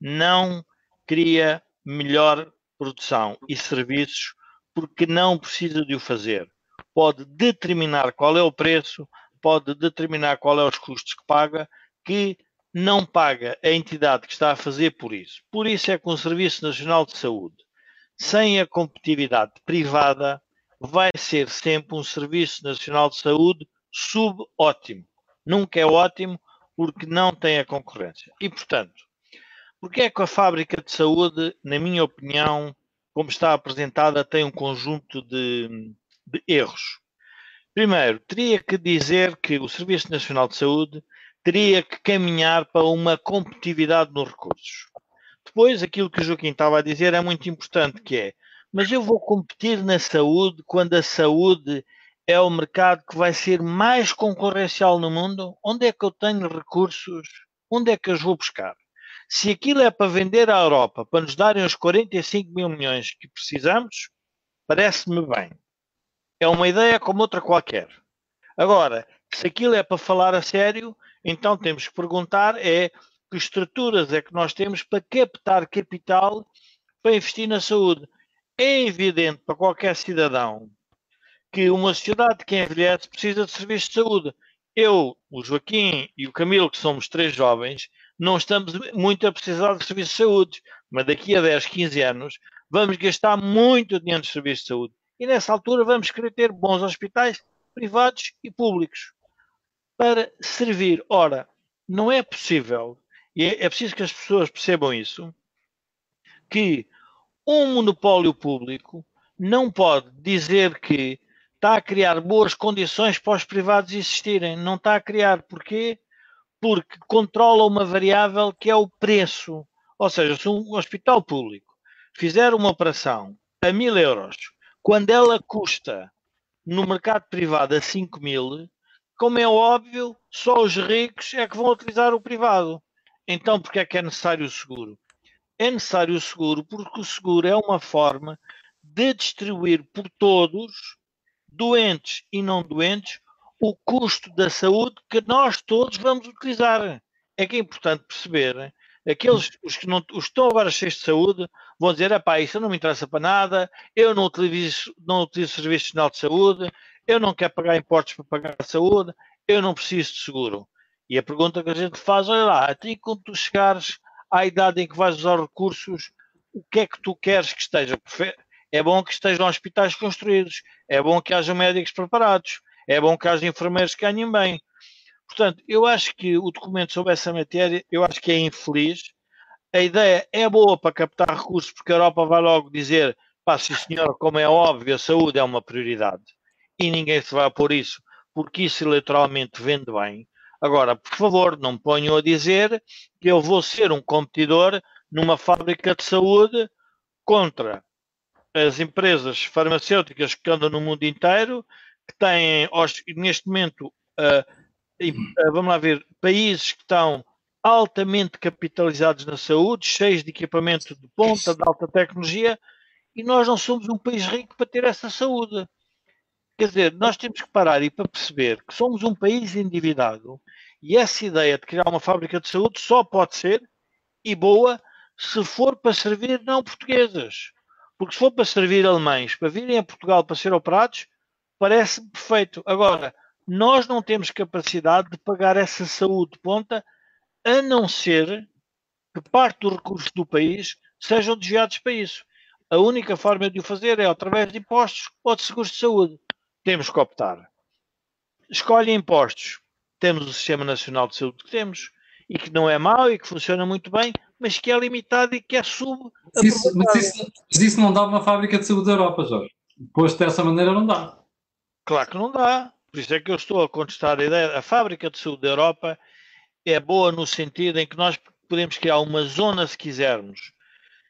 Não cria melhor produção e serviços porque não precisa de o fazer. Pode determinar qual é o preço, pode determinar qual é os custos que paga, que não paga a entidade que está a fazer por isso. Por isso é que um Serviço Nacional de Saúde, sem a competitividade privada, vai ser sempre um Serviço Nacional de Saúde subótimo. Nunca é ótimo porque não tem a concorrência. E, portanto, porque é que a fábrica de saúde, na minha opinião, como está apresentada, tem um conjunto de, de erros? Primeiro, teria que dizer que o Serviço Nacional de Saúde teria que caminhar para uma competitividade nos recursos. Depois, aquilo que o Joaquim estava a dizer é muito importante, que é, mas eu vou competir na saúde quando a saúde é o mercado que vai ser mais concorrencial no mundo? Onde é que eu tenho recursos? Onde é que eu os vou buscar? Se aquilo é para vender à Europa, para nos darem os 45 mil milhões que precisamos, parece-me bem. É uma ideia como outra qualquer. Agora, se aquilo é para falar a sério, então temos que perguntar é que estruturas é que nós temos para captar capital para investir na saúde. É evidente para qualquer cidadão que uma sociedade que envelhece precisa de serviços de saúde. Eu, o Joaquim e o Camilo, que somos três jovens, não estamos muito a precisar de serviços de saúde, mas daqui a 10, 15 anos vamos gastar muito dinheiro de serviços de saúde. E nessa altura vamos querer ter bons hospitais privados e públicos para servir. Ora, não é possível, e é, é preciso que as pessoas percebam isso, que um monopólio público não pode dizer que está a criar boas condições para os privados existirem. Não está a criar. Porquê? Porque controla uma variável que é o preço. Ou seja, se um hospital público fizer uma operação a mil euros, quando ela custa no mercado privado a 5 mil, como é óbvio, só os ricos é que vão utilizar o privado. Então, porque é que é necessário o seguro? É necessário o seguro porque o seguro é uma forma de distribuir por todos, doentes e não doentes, o custo da saúde que nós todos vamos utilizar. É que é importante perceber aqueles os que, não, os que estão agora cheios de saúde vão dizer: isso não me interessa para nada, eu não utilizo, não utilizo Serviço Nacional de Saúde, eu não quero pagar impostos para pagar a saúde, eu não preciso de seguro. E a pergunta que a gente faz, olha lá, até quando tu chegares à idade em que vais usar recursos, o que é que tu queres que esteja? É bom que estejam hospitais construídos, é bom que haja médicos preparados, é bom que haja enfermeiros que ganhem bem. Portanto, eu acho que o documento sobre essa matéria, eu acho que é infeliz. A ideia é boa para captar recursos, porque a Europa vai logo dizer, pá, sim senhor, como é óbvio, a saúde é uma prioridade e ninguém se vai por isso, porque isso eleitoralmente vende bem. Agora, por favor, não me ponham a dizer que eu vou ser um competidor numa fábrica de saúde contra as empresas farmacêuticas que andam no mundo inteiro, que têm, neste momento, uh, vamos lá ver, países que estão altamente capitalizados na saúde, cheios de equipamento de ponta, de alta tecnologia, e nós não somos um país rico para ter essa saúde. Quer dizer, nós temos que parar e para perceber que somos um país endividado e essa ideia de criar uma fábrica de saúde só pode ser, e boa, se for para servir não portuguesas. Porque se for para servir alemães, para virem a Portugal para ser operados, parece perfeito. Agora, nós não temos capacidade de pagar essa saúde de ponta, a não ser que parte dos recursos do país sejam desviados para isso. A única forma de o fazer é através de impostos ou de seguros de saúde temos que optar. Escolhe impostos. Temos o Sistema Nacional de Saúde que temos e que não é mau e que funciona muito bem, mas que é limitado e que é sub. Mas isso, mas isso, isso não dá uma fábrica de saúde da Europa, Jorge. Posto dessa maneira, não dá. Claro que não dá. Por isso é que eu estou a contestar a ideia. A fábrica de saúde da Europa é boa no sentido em que nós podemos criar uma zona, se quisermos,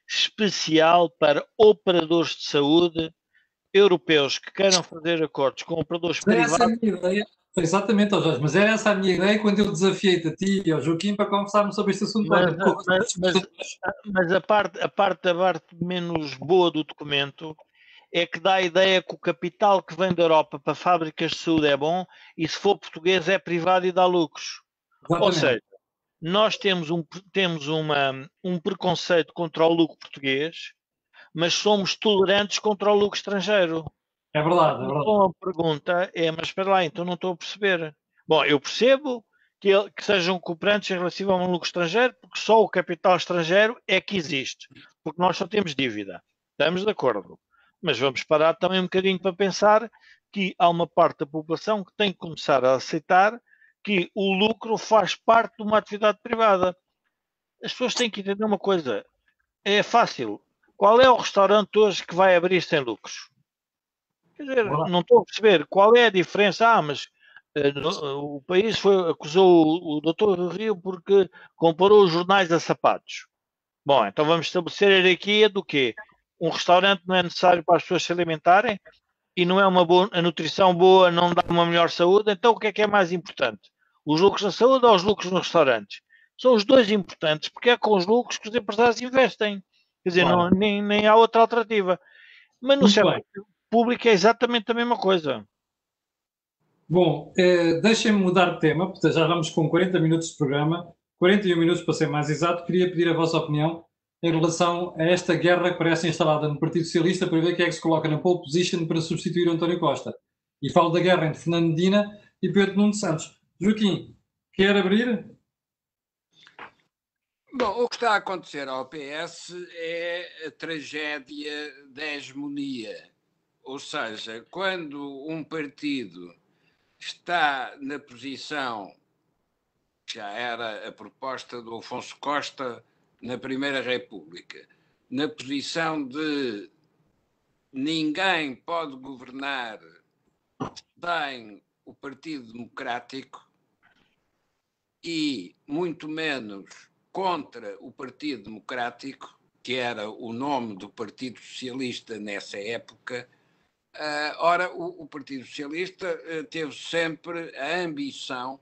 especial para operadores de saúde europeus que queiram fazer acordos com operadores Mas privados. Essa é, a minha ideia, Exatamente, Jorge, mas era essa a minha ideia quando eu desafiei-te a ti e ao Joaquim para conversarmos sobre este assunto. Mas, mas, mas, mas, a, parte, a, parte, a parte menos boa do documento é que dá a ideia que o capital que vem da Europa para fábricas de saúde é bom e se for português é privado e dá lucros. Exatamente. Ou seja, nós temos, um, temos uma, um preconceito contra o lucro português, mas somos tolerantes contra o lucro estrangeiro. É verdade, é verdade. Então a pergunta é, mas espera lá, então não estou a perceber. Bom, eu percebo que, que sejam cooperantes em relação a um lucro estrangeiro, porque só o capital estrangeiro é que existe, porque nós só temos dívida. Estamos de acordo. Mas vamos parar também um bocadinho para pensar que há uma parte da população que tem que começar a aceitar que o lucro faz parte de uma atividade privada. As pessoas têm que entender uma coisa. É fácil. Qual é o restaurante hoje que vai abrir sem lucros? Quer dizer, não estou a perceber qual é a diferença. Ah, mas uh, no, o país foi, acusou o, o doutor Rio porque comparou os jornais a sapatos. Bom, então vamos estabelecer a hierarquia do quê? Um restaurante não é necessário para as pessoas se alimentarem e não é uma boa, a nutrição boa não dá uma melhor saúde, então o que é que é mais importante? Os lucros na saúde ou os lucros nos restaurantes? São os dois importantes, porque é com os lucros que os empresários investem. Quer dizer, claro. não, nem, nem há outra alternativa. Mas no serviço público é exatamente a mesma coisa. Bom, eh, deixem-me mudar de tema, porque já vamos com 40 minutos de programa, 41 minutos para ser mais exato. Queria pedir a vossa opinião em relação a esta guerra que parece instalada no Partido Socialista para ver quem é que se coloca na pole position para substituir António Costa. E falo da guerra entre Fernando Medina e Pedro Nuno Santos. Joaquim, quer abrir? Bom, o que está a acontecer ao PS é a tragédia da hegemonia. Ou seja, quando um partido está na posição, já era a proposta do Afonso Costa na Primeira República, na posição de ninguém pode governar sem o Partido Democrático e muito menos contra o Partido Democrático, que era o nome do Partido Socialista nessa época. Uh, ora, o, o, Partido Socialista uh, teve sempre a ambição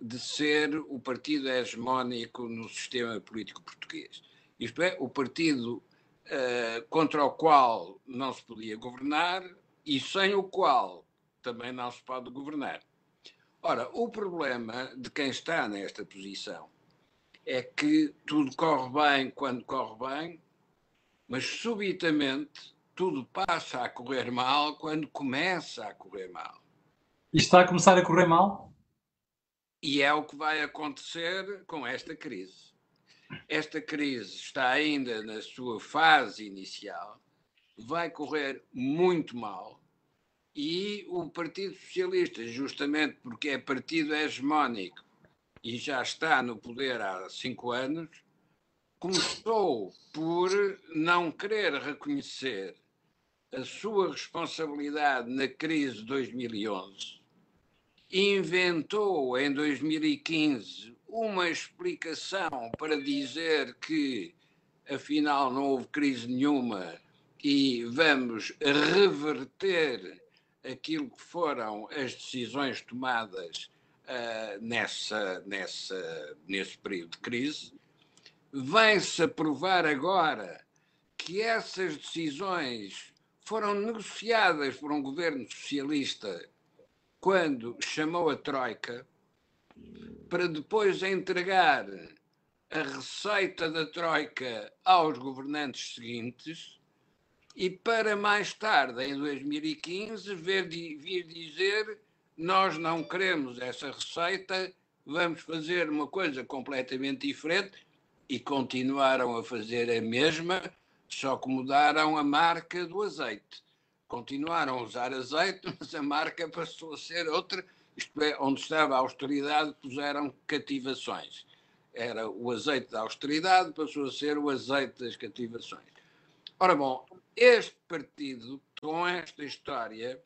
de ser o partido hegemónico no sistema político português. Isto é, o partido uh, contra o qual não se podia governar e sem o qual também não se pode governar. Ora, o problema de quem está nesta posição é que tudo corre bem quando corre bem, mas subitamente tudo passa a correr mal quando começa a correr mal. E está a começar a correr mal? E é o que vai acontecer com esta crise. Esta crise está ainda na sua fase inicial, vai correr muito mal e o Partido Socialista, justamente porque é partido hegemónico e já está no poder há cinco anos, começou por não querer reconhecer a sua responsabilidade na crise de 2011 inventou em 2015 uma explicação para dizer que afinal não houve crise nenhuma e vamos reverter aquilo que foram as decisões tomadas uh, nessa, nessa, nesse período de crise. Vem-se a provar agora que essas decisões foram negociadas por um governo socialista quando chamou a Troika para depois entregar a receita da Troika aos governantes seguintes e para mais tarde, em 2015, ver, vir dizer nós não queremos essa receita, vamos fazer uma coisa completamente diferente e continuaram a fazer a mesma, só que mudaram a marca do azeite continuaram a usar azeite, mas a marca passou a ser outra, isto é, onde estava a austeridade puseram cativações. Era o azeite da austeridade, passou a ser o azeite das cativações. Ora bom, este partido, com esta história,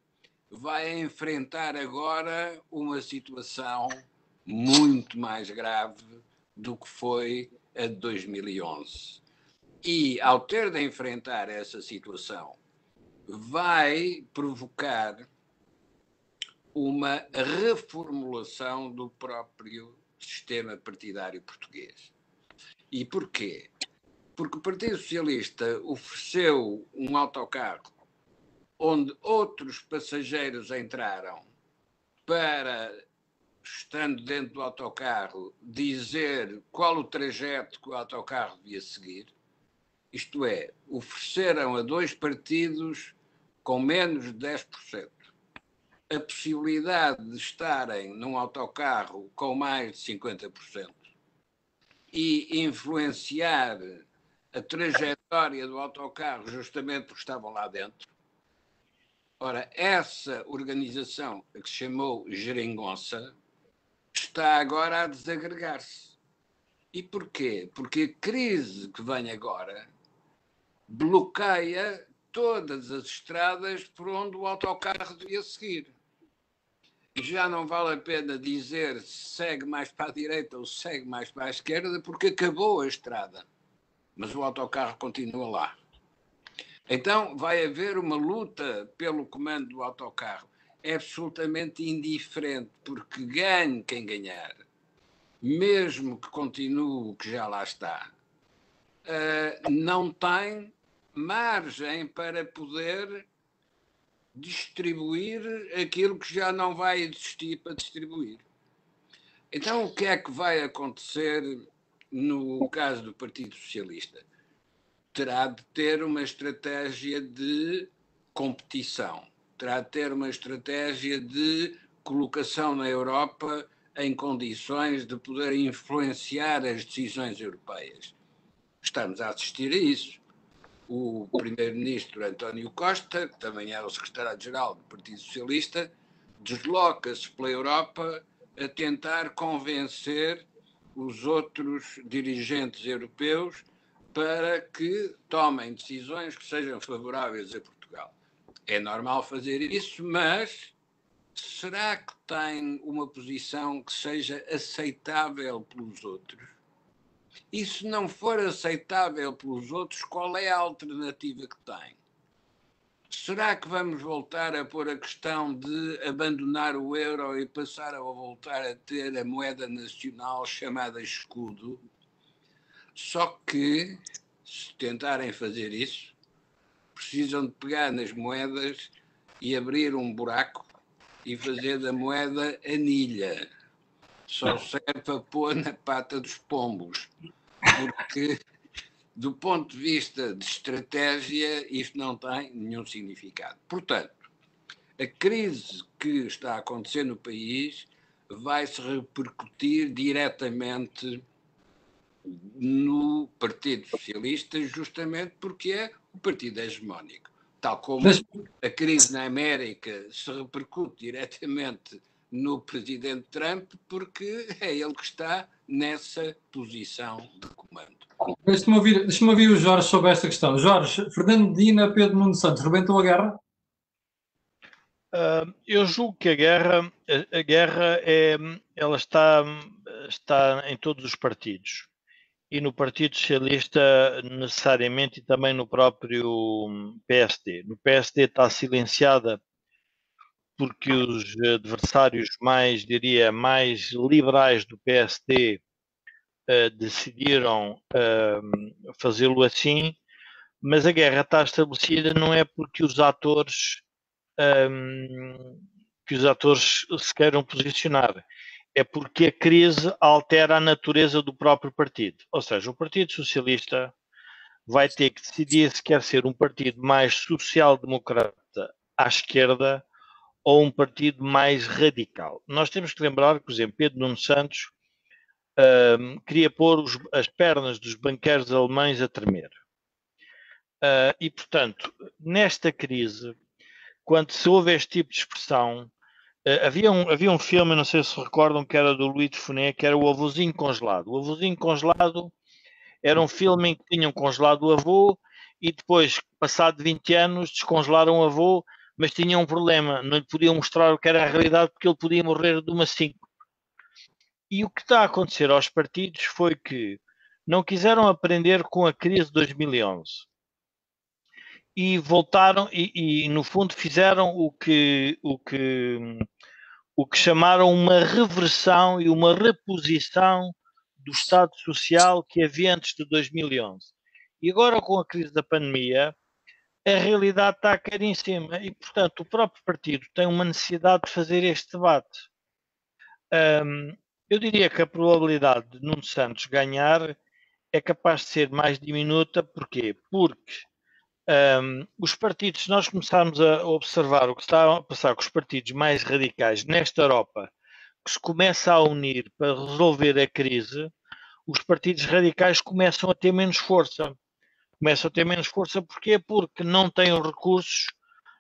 vai enfrentar agora uma situação muito mais grave do que foi a de 2011. E, ao ter de enfrentar essa situação vai provocar uma reformulação do próprio sistema partidário português. E porquê? Porque o Partido Socialista ofereceu um autocarro onde outros passageiros entraram para, estando dentro do autocarro, dizer qual o trajeto que o autocarro devia seguir. Isto é, ofereceram a dois partidos com menos de 10% a possibilidade de estarem num autocarro com mais de 50% e influenciar a trajetória do autocarro justamente porque estavam lá dentro. Ora, essa organização que se chamou Geringonça está agora a desagregar-se. E porquê? Porque a crise que vem agora bloqueia todas as estradas por onde o autocarro devia seguir já não vale a pena dizer se segue mais para a direita ou segue mais para a esquerda, porque acabou a estrada. Mas o autocarro continua lá. Então vai haver uma luta pelo comando do autocarro. É absolutamente indiferente, porque ganhe quem ganhar, mesmo que continue o que já lá está, uh, não tem margem para poder distribuir aquilo que já não vai existir para distribuir. Então, o que é que vai acontecer no caso do Partido Socialista? Terá de ter uma estratégia de competição, terá de ter uma estratégia de colocação na Europa em condições de poder influenciar as decisões europeias. Estamos a assistir a isso o primeiro-ministro António Costa, que também é o secretário-geral do Partido Socialista, desloca-se pela Europa a tentar convencer os outros dirigentes europeus para que tomem decisões que sejam favoráveis a Portugal. É normal fazer isso, mas será que tem uma posição que seja aceitável pelos outros? E se não for aceitável pelos outros, qual é a alternativa que tem? Será que vamos voltar a pôr a questão de abandonar o euro e passar a voltar a ter a moeda nacional chamada escudo? Só que, se tentarem fazer isso, precisam de pegar nas moedas e abrir um buraco e fazer da moeda anilha só serve para pôr na pata dos pombos, porque do ponto de vista de estratégia isto não tem nenhum significado. Portanto, a crise que está a acontecer no país vai se repercutir diretamente no Partido Socialista, justamente porque é o partido hegemónico. Tal como a crise na América se repercute diretamente no presidente Trump, porque é ele que está nessa posição de comando. Deixa-me ouvir, deixa ouvir o Jorge sobre esta questão. Jorge, Fernando Medina, Pedro Nuno Santos, rebentou a guerra? Uh, eu julgo que a guerra, a, a, guerra é, ela está, está em todos os partidos e no Partido Socialista necessariamente e também no próprio PSD. No PSD está silenciada porque os adversários mais, diria, mais liberais do PSD uh, eh, decidiram uh, fazê-lo assim, mas a guerra está estabelecida não é porque os atores um, que os atores se queiram posicionar, é porque a crise altera a natureza do próprio partido. Ou seja, o Partido Socialista vai ter que decidir se quer ser um partido mais social-democrata à esquerda ou um partido mais radical. Nós temos que lembrar que, por exemplo, Pedro Nuno Santos um, queria pôr os, as pernas dos banqueiros alemães a tremer. Uh, e, portanto, nesta crise, quando se ouve este tipo de expressão, uh, havia, um, havia um filme, não sei se recordam, que era do de Funé, que era o Avôzinho Congelado. O Avôzinho Congelado era um filme em que tinham congelado o avô e depois, passado 20 anos, descongelaram o avô mas tinha um problema, não lhe podiam mostrar o que era a realidade porque ele podia morrer de uma cinco. E o que está a acontecer aos partidos foi que não quiseram aprender com a crise de 2011 e voltaram e, e no fundo fizeram o que o que o que chamaram uma reversão e uma reposição do Estado Social que havia antes de 2011. E agora, com a crise da pandemia, a realidade está a cair em cima e, portanto, o próprio partido tem uma necessidade de fazer este debate. Um, eu diria que a probabilidade de Nuno Santos ganhar é capaz de ser mais diminuta, porquê? Porque um, os partidos, se nós começarmos a observar o que está a passar com os partidos mais radicais nesta Europa, que se começa a unir para resolver a crise, os partidos radicais começam a ter menos força. Começam a ter menos força porquê? Porque não têm os recursos,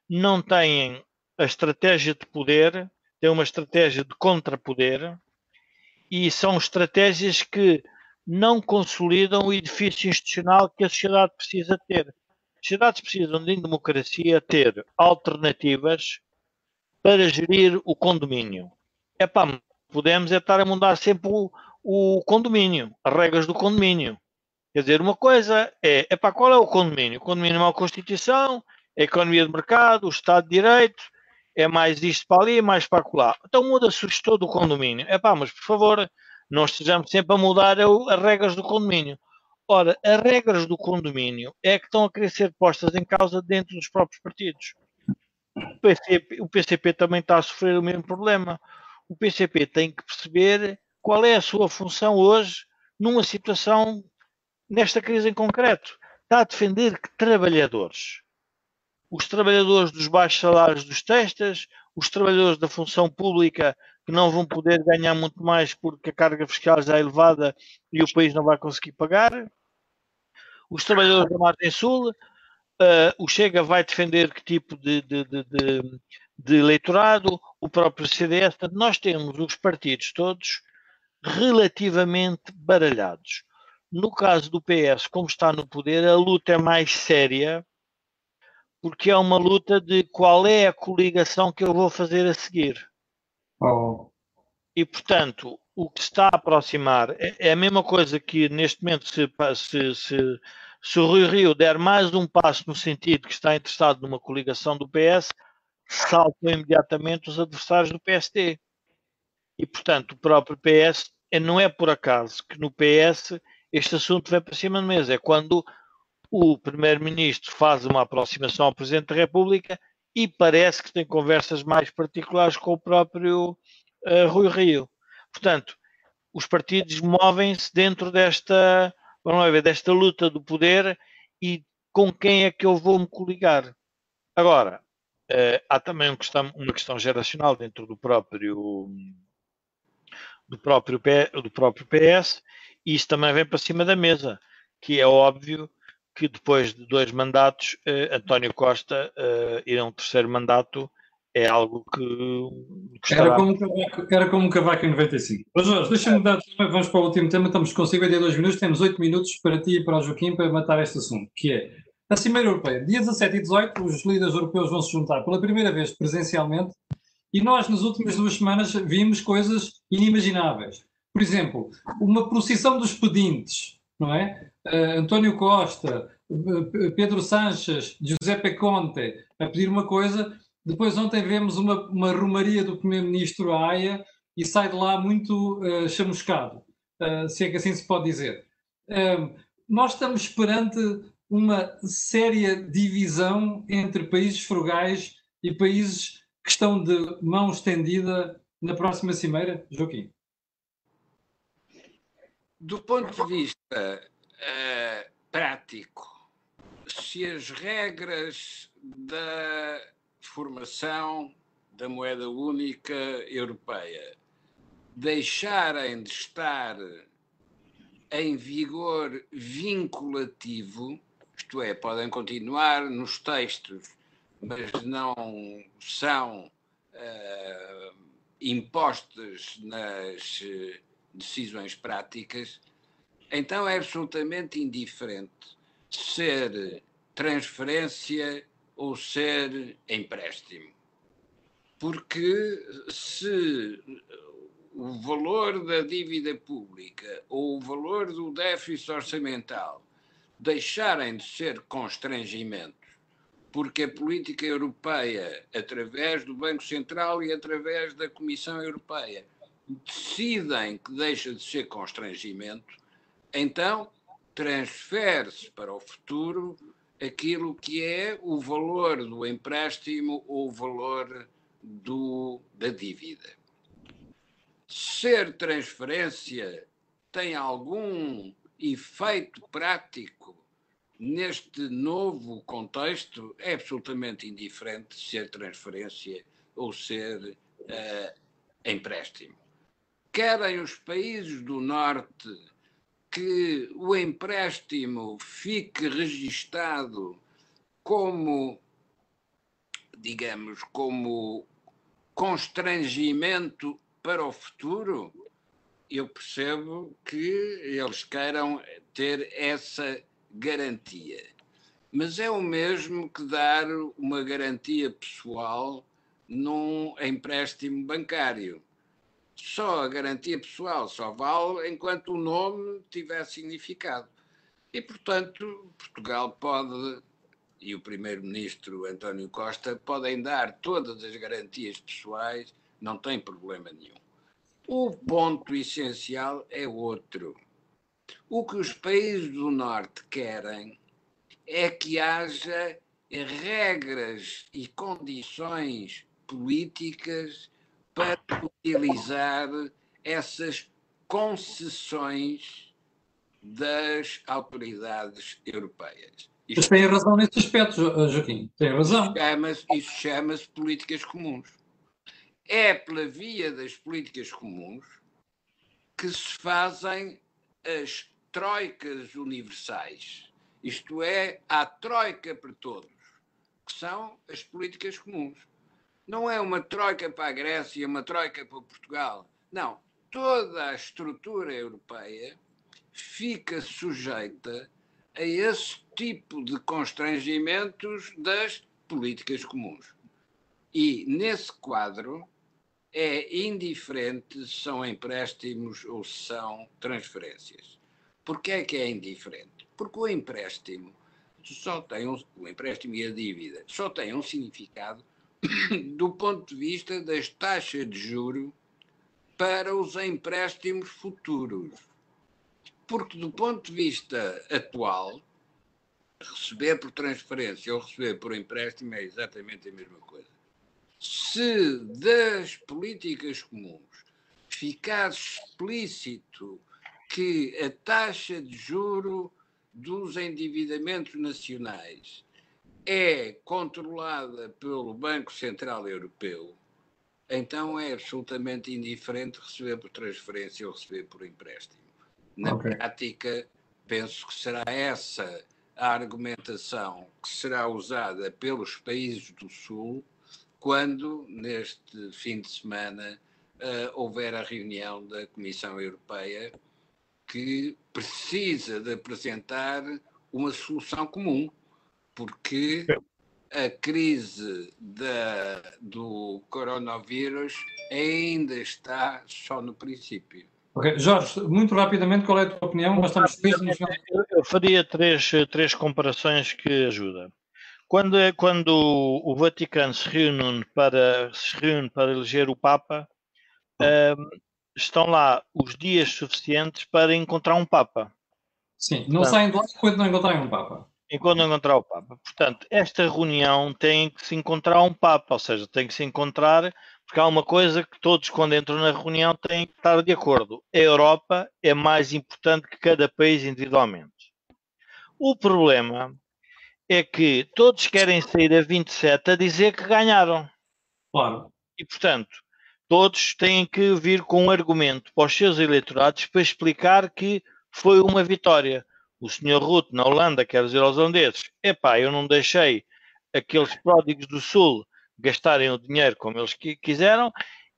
não têm a estratégia de poder, têm uma estratégia de contrapoder e são estratégias que não consolidam o edifício institucional que a sociedade precisa ter. As sociedades precisam de, em democracia, ter alternativas para gerir o condomínio. É pá, podemos é estar a mudar sempre o, o condomínio, as regras do condomínio. Quer dizer, uma coisa é, é para qual é o condomínio? O condomínio é uma Constituição, é economia de mercado, o Estado de Direito, é mais isto para ali, mais para lá. Então muda-se o gestor do condomínio. É pá, mas por favor, não estejamos sempre a mudar as regras do condomínio. Ora, as regras do condomínio é que estão a querer ser postas em causa dentro dos próprios partidos. O PCP, o PCP também está a sofrer o mesmo problema. O PCP tem que perceber qual é a sua função hoje numa situação, nesta crise em concreto. Está a defender que trabalhadores, os trabalhadores dos baixos salários dos testas, os trabalhadores da função pública que não vão poder ganhar muito mais porque a carga fiscal já é elevada e o país não vai conseguir pagar. Os trabalhadores da Margem Sul, uh, o Chega vai defender que tipo de, de, de, de, eleitorado, o próprio CDS. Portanto, nós temos os partidos todos relativamente baralhados. No caso do PS, como está no poder, a luta é mais séria, porque é uma luta de qual é a coligação que eu vou fazer a seguir. Oh. E, portanto, o que está a aproximar é, é, a mesma coisa que neste momento, se, se, se, se o Rui Rio der mais um passo no sentido que está interessado numa coligação do PS, saltam imediatamente os adversários do PSD. E, portanto, o próprio PS, é, não é por acaso que no PS este assunto vem para cima da mesa. É quando o Primeiro-Ministro faz uma aproximação ao Presidente da República e parece que tem conversas mais particulares com o próprio uh, Rui Rio. Portanto, os partidos movem-se dentro desta, vamos ver, desta luta do poder e com quem é que eu vou me coligar. Agora, uh, há também uma questão, uma questão geracional dentro do próprio do próprio, do próprio PS e isso também vem para cima da mesa, que é óbvio que depois de dois mandatos, uh, António Costa uh, ir a um terceiro mandato é algo que. Era como, cavaco, era como um cavaco em 95. Mas Jorge, deixa-me dar. Vamos para o último tema. Estamos com 52 minutos. Temos 8 minutos para ti e para o Joaquim para matar este assunto, que é a Cimeira Europeia. Dia 17 e 18, os líderes europeus vão se juntar pela primeira vez presencialmente e nós, nas últimas duas semanas, vimos coisas inimagináveis. Por exemplo, uma procissão dos pedintes, não é? uh, António Costa, uh, Pedro Sanches, Giuseppe Conte a pedir uma coisa, depois ontem vemos uma, uma romaria do primeiro-ministro à Haia e sai de lá muito uh, chamuscado, uh, se é que assim se pode dizer. nós estamos perante uma séria divisão entre países frugais e países que estão de mão estendida na próxima cimeira, Joaquim? Do ponto de vista uh, prático. Se as regras da formação da moeda única europeia. Deixarem de estar em vigor vinculativo, isto é, podem continuar nos textos, mas não são uh, impostas nas decisões práticas, então é absolutamente indiferente ser transferência ou ser empréstimo. Porque se o valor da dívida pública ou o valor do déficit orçamental deixarem de ser constrangimentos, porque a política europeia, através do Banco Central e através da Comissão Europeia, decidem que deixa de ser constrangimento, então transfere-se para o futuro aquilo que é o valor do empréstimo ou o valor do, da dívida. Ser transferência tem algum efeito prático neste novo contexto é absolutamente indiferente ser transferência ou ser uh, empréstimo. Querem os países do Norte que o empréstimo fique registado como, digamos, como constrangimento para o futuro, eu percebo que eles queiram ter essa garantia. Mas é o mesmo que dar uma garantia pessoal num empréstimo bancário. Só a garantia pessoal só vale enquanto o nome tiver significado. E, portanto, Portugal pode, e o Primeiro-Ministro António Costa, podem dar todas as garantias pessoais, não tem problema nenhum. O ponto essencial é outro o que os países do Norte querem é que haja regras e condições políticas para utilizar essas concessões das autoridades europeias. Isto Mas tem razão nesse aspecto, Joaquim. Tem razão. Isso chama-se políticas comuns. É pela via das políticas comuns que se fazem as troicas universais, isto é, a troika para todos, que são as políticas comuns. Não é uma troika para a Grécia, uma troika para Portugal. Não. Toda a estrutura europeia fica sujeita a esse tipo de constrangimentos das políticas comuns. E, nesse quadro, é indiferente se são empréstimos ou se são transferências. Porquê é que é indiferente? Porque o empréstimo só tem um, o empréstimo e a dívida só tem um significado do ponto de vista das taxas de juro para os empréstimos futuros. Porque do ponto de vista atual, receber por transferência ou receber por empréstimo é exatamente a mesma coisa se das políticas comuns ficar explícito que a taxa de juro dos endividamentos nacionais é controlada pelo Banco Central Europeu, então é absolutamente indiferente receber por transferência ou receber por empréstimo. Na okay. prática, penso que será essa a argumentação que será usada pelos países do Sul quando, neste fim de semana, uh, houver a reunião da Comissão Europeia que precisa de apresentar uma solução comum, porque a crise da, do coronavírus ainda está só no princípio. Ok, Jorge, muito rapidamente, qual é a tua opinião? Nós estamos Eu faria três, três comparações que ajudam. Quando, é, quando o Vaticano se reúne para, se reúne para eleger o Papa, um, estão lá os dias suficientes para encontrar um Papa. Sim, não Portanto, saem de lá enquanto não encontrarem um Papa. Enquanto não encontrar o Papa. Portanto, esta reunião tem que se encontrar um Papa, ou seja, tem que se encontrar, porque há uma coisa que todos, quando entram na reunião, têm que estar de acordo. A Europa é mais importante que cada país individualmente. O problema é que todos querem sair a 27 a dizer que ganharam. Claro. E, portanto, todos têm que vir com um argumento para os seus eleitorados para explicar que foi uma vitória. O senhor Ruth, na Holanda, quer dizer aos holandeses, epá, eu não deixei aqueles pródigos do Sul gastarem o dinheiro como eles quiseram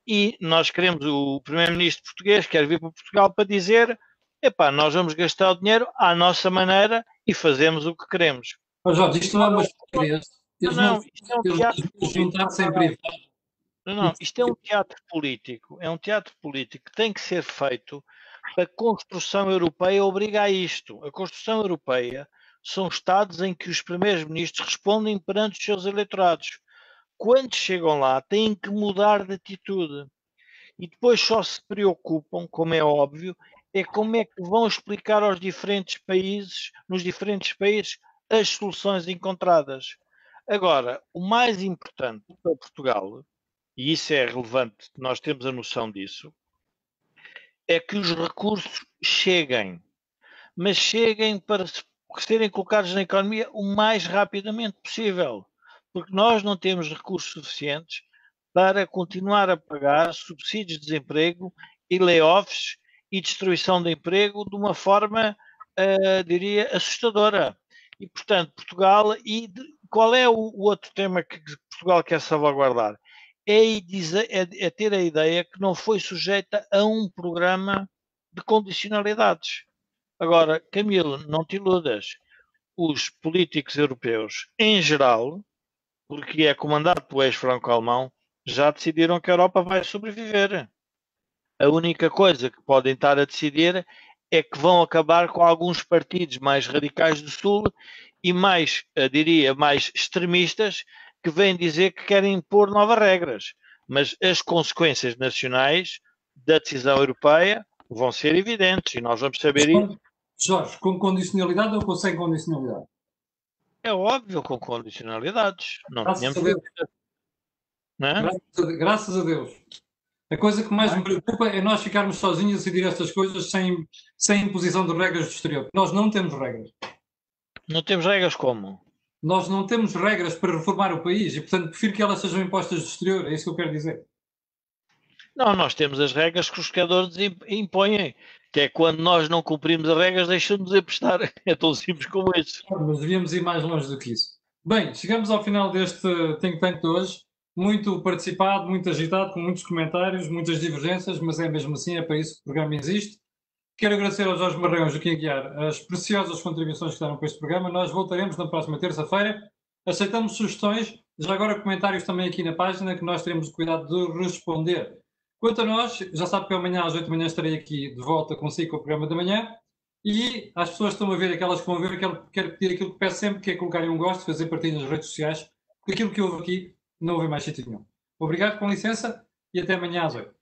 e nós queremos, o primeiro-ministro português quer vir para Portugal para dizer epá, nós vamos gastar o dinheiro à nossa maneira e fazemos o que queremos. Mas, Jorge, isto não é uma estupidez. Eles não, não, isto é um teatro Não, não, isto é um teatro político. É um teatro político que tem que ser feito. A construção europeia obriga a isto. A construção europeia são Estados em que os primeiros ministros respondem perante os seus eleitorados. Quando chegam lá, têm que mudar de atitude. E depois só se preocupam, como é óbvio, é como é que vão explicar aos diferentes países, nos diferentes países, as soluções encontradas. Agora, o mais importante para Portugal, e isso é relevante, nós temos a noção disso, é que os recursos cheguem, mas cheguem para serem colocados na economia o mais rapidamente possível, porque nós não temos recursos suficientes para continuar a pagar subsídios de desemprego e layoffs e destruição de emprego de uma forma, uh, diria, assustadora. E, portanto, Portugal, e de, qual é o, o, outro tema que Portugal quer salvaguardar? É, dizer, é, é ter a ideia que não foi sujeita a um programa de condicionalidades. Agora, Camilo, não te iludas. Os políticos europeus, em geral, porque é comandado pelo ex-franco-alemão, já decidiram que a Europa vai sobreviver. A única coisa que podem estar a decidir é que vão acabar com alguns partidos mais radicais do Sul e mais, diria, mais extremistas que vêm dizer que querem impor novas regras. Mas as consequências nacionais da decisão europeia vão ser evidentes e nós vamos saber isso. Jorge, com condicionalidade ou sem condicionalidade? É óbvio, com condicionalidades. Não Graças tínhamos é? Graças, a, graças, a, Deus. A coisa que mais me preocupa é nós ficarmos sozinhos a decidir estas coisas sem, sem imposição de regras do exterior. Nós não temos regras. Não temos regras como? Nós não temos regras para reformar o país e, portanto, prefiro que elas sejam impostas do exterior. É isso que eu quero dizer. Não, nós temos as regras que os jogadores impõem, que é quando nós não cumprimos as regras, deixam-nos de prestar. É tão simples como isso. Mas devíamos ir mais longe do que isso. Bem, chegamos ao final deste Think Tank de hoje muito participado, muito agitado, com muitos comentários, muitas divergências, mas é mesmo assim, é para isso que o programa existe. Quero agradecer ao Jorge Marrão e ao Joaquim Guiar as preciosas contribuições que deram para este programa. Nós voltaremos na próxima terça-feira. Aceitamos sugestões, já agora comentários também aqui na página, que nós teremos o cuidado de responder. Quanto a nós, já sabe que amanhã às 8 da manhã estarei aqui de volta consigo com o programa da manhã. E às pessoas que estão a ver, aquelas que vão ver, quero, quero pedir aquilo que peço sempre, que é colocarem um gosto, fazer partilha nas redes sociais, porque aquilo que houve aqui não houve mais sítio nenhum. Obrigado, com licença, e até amanhã às 8.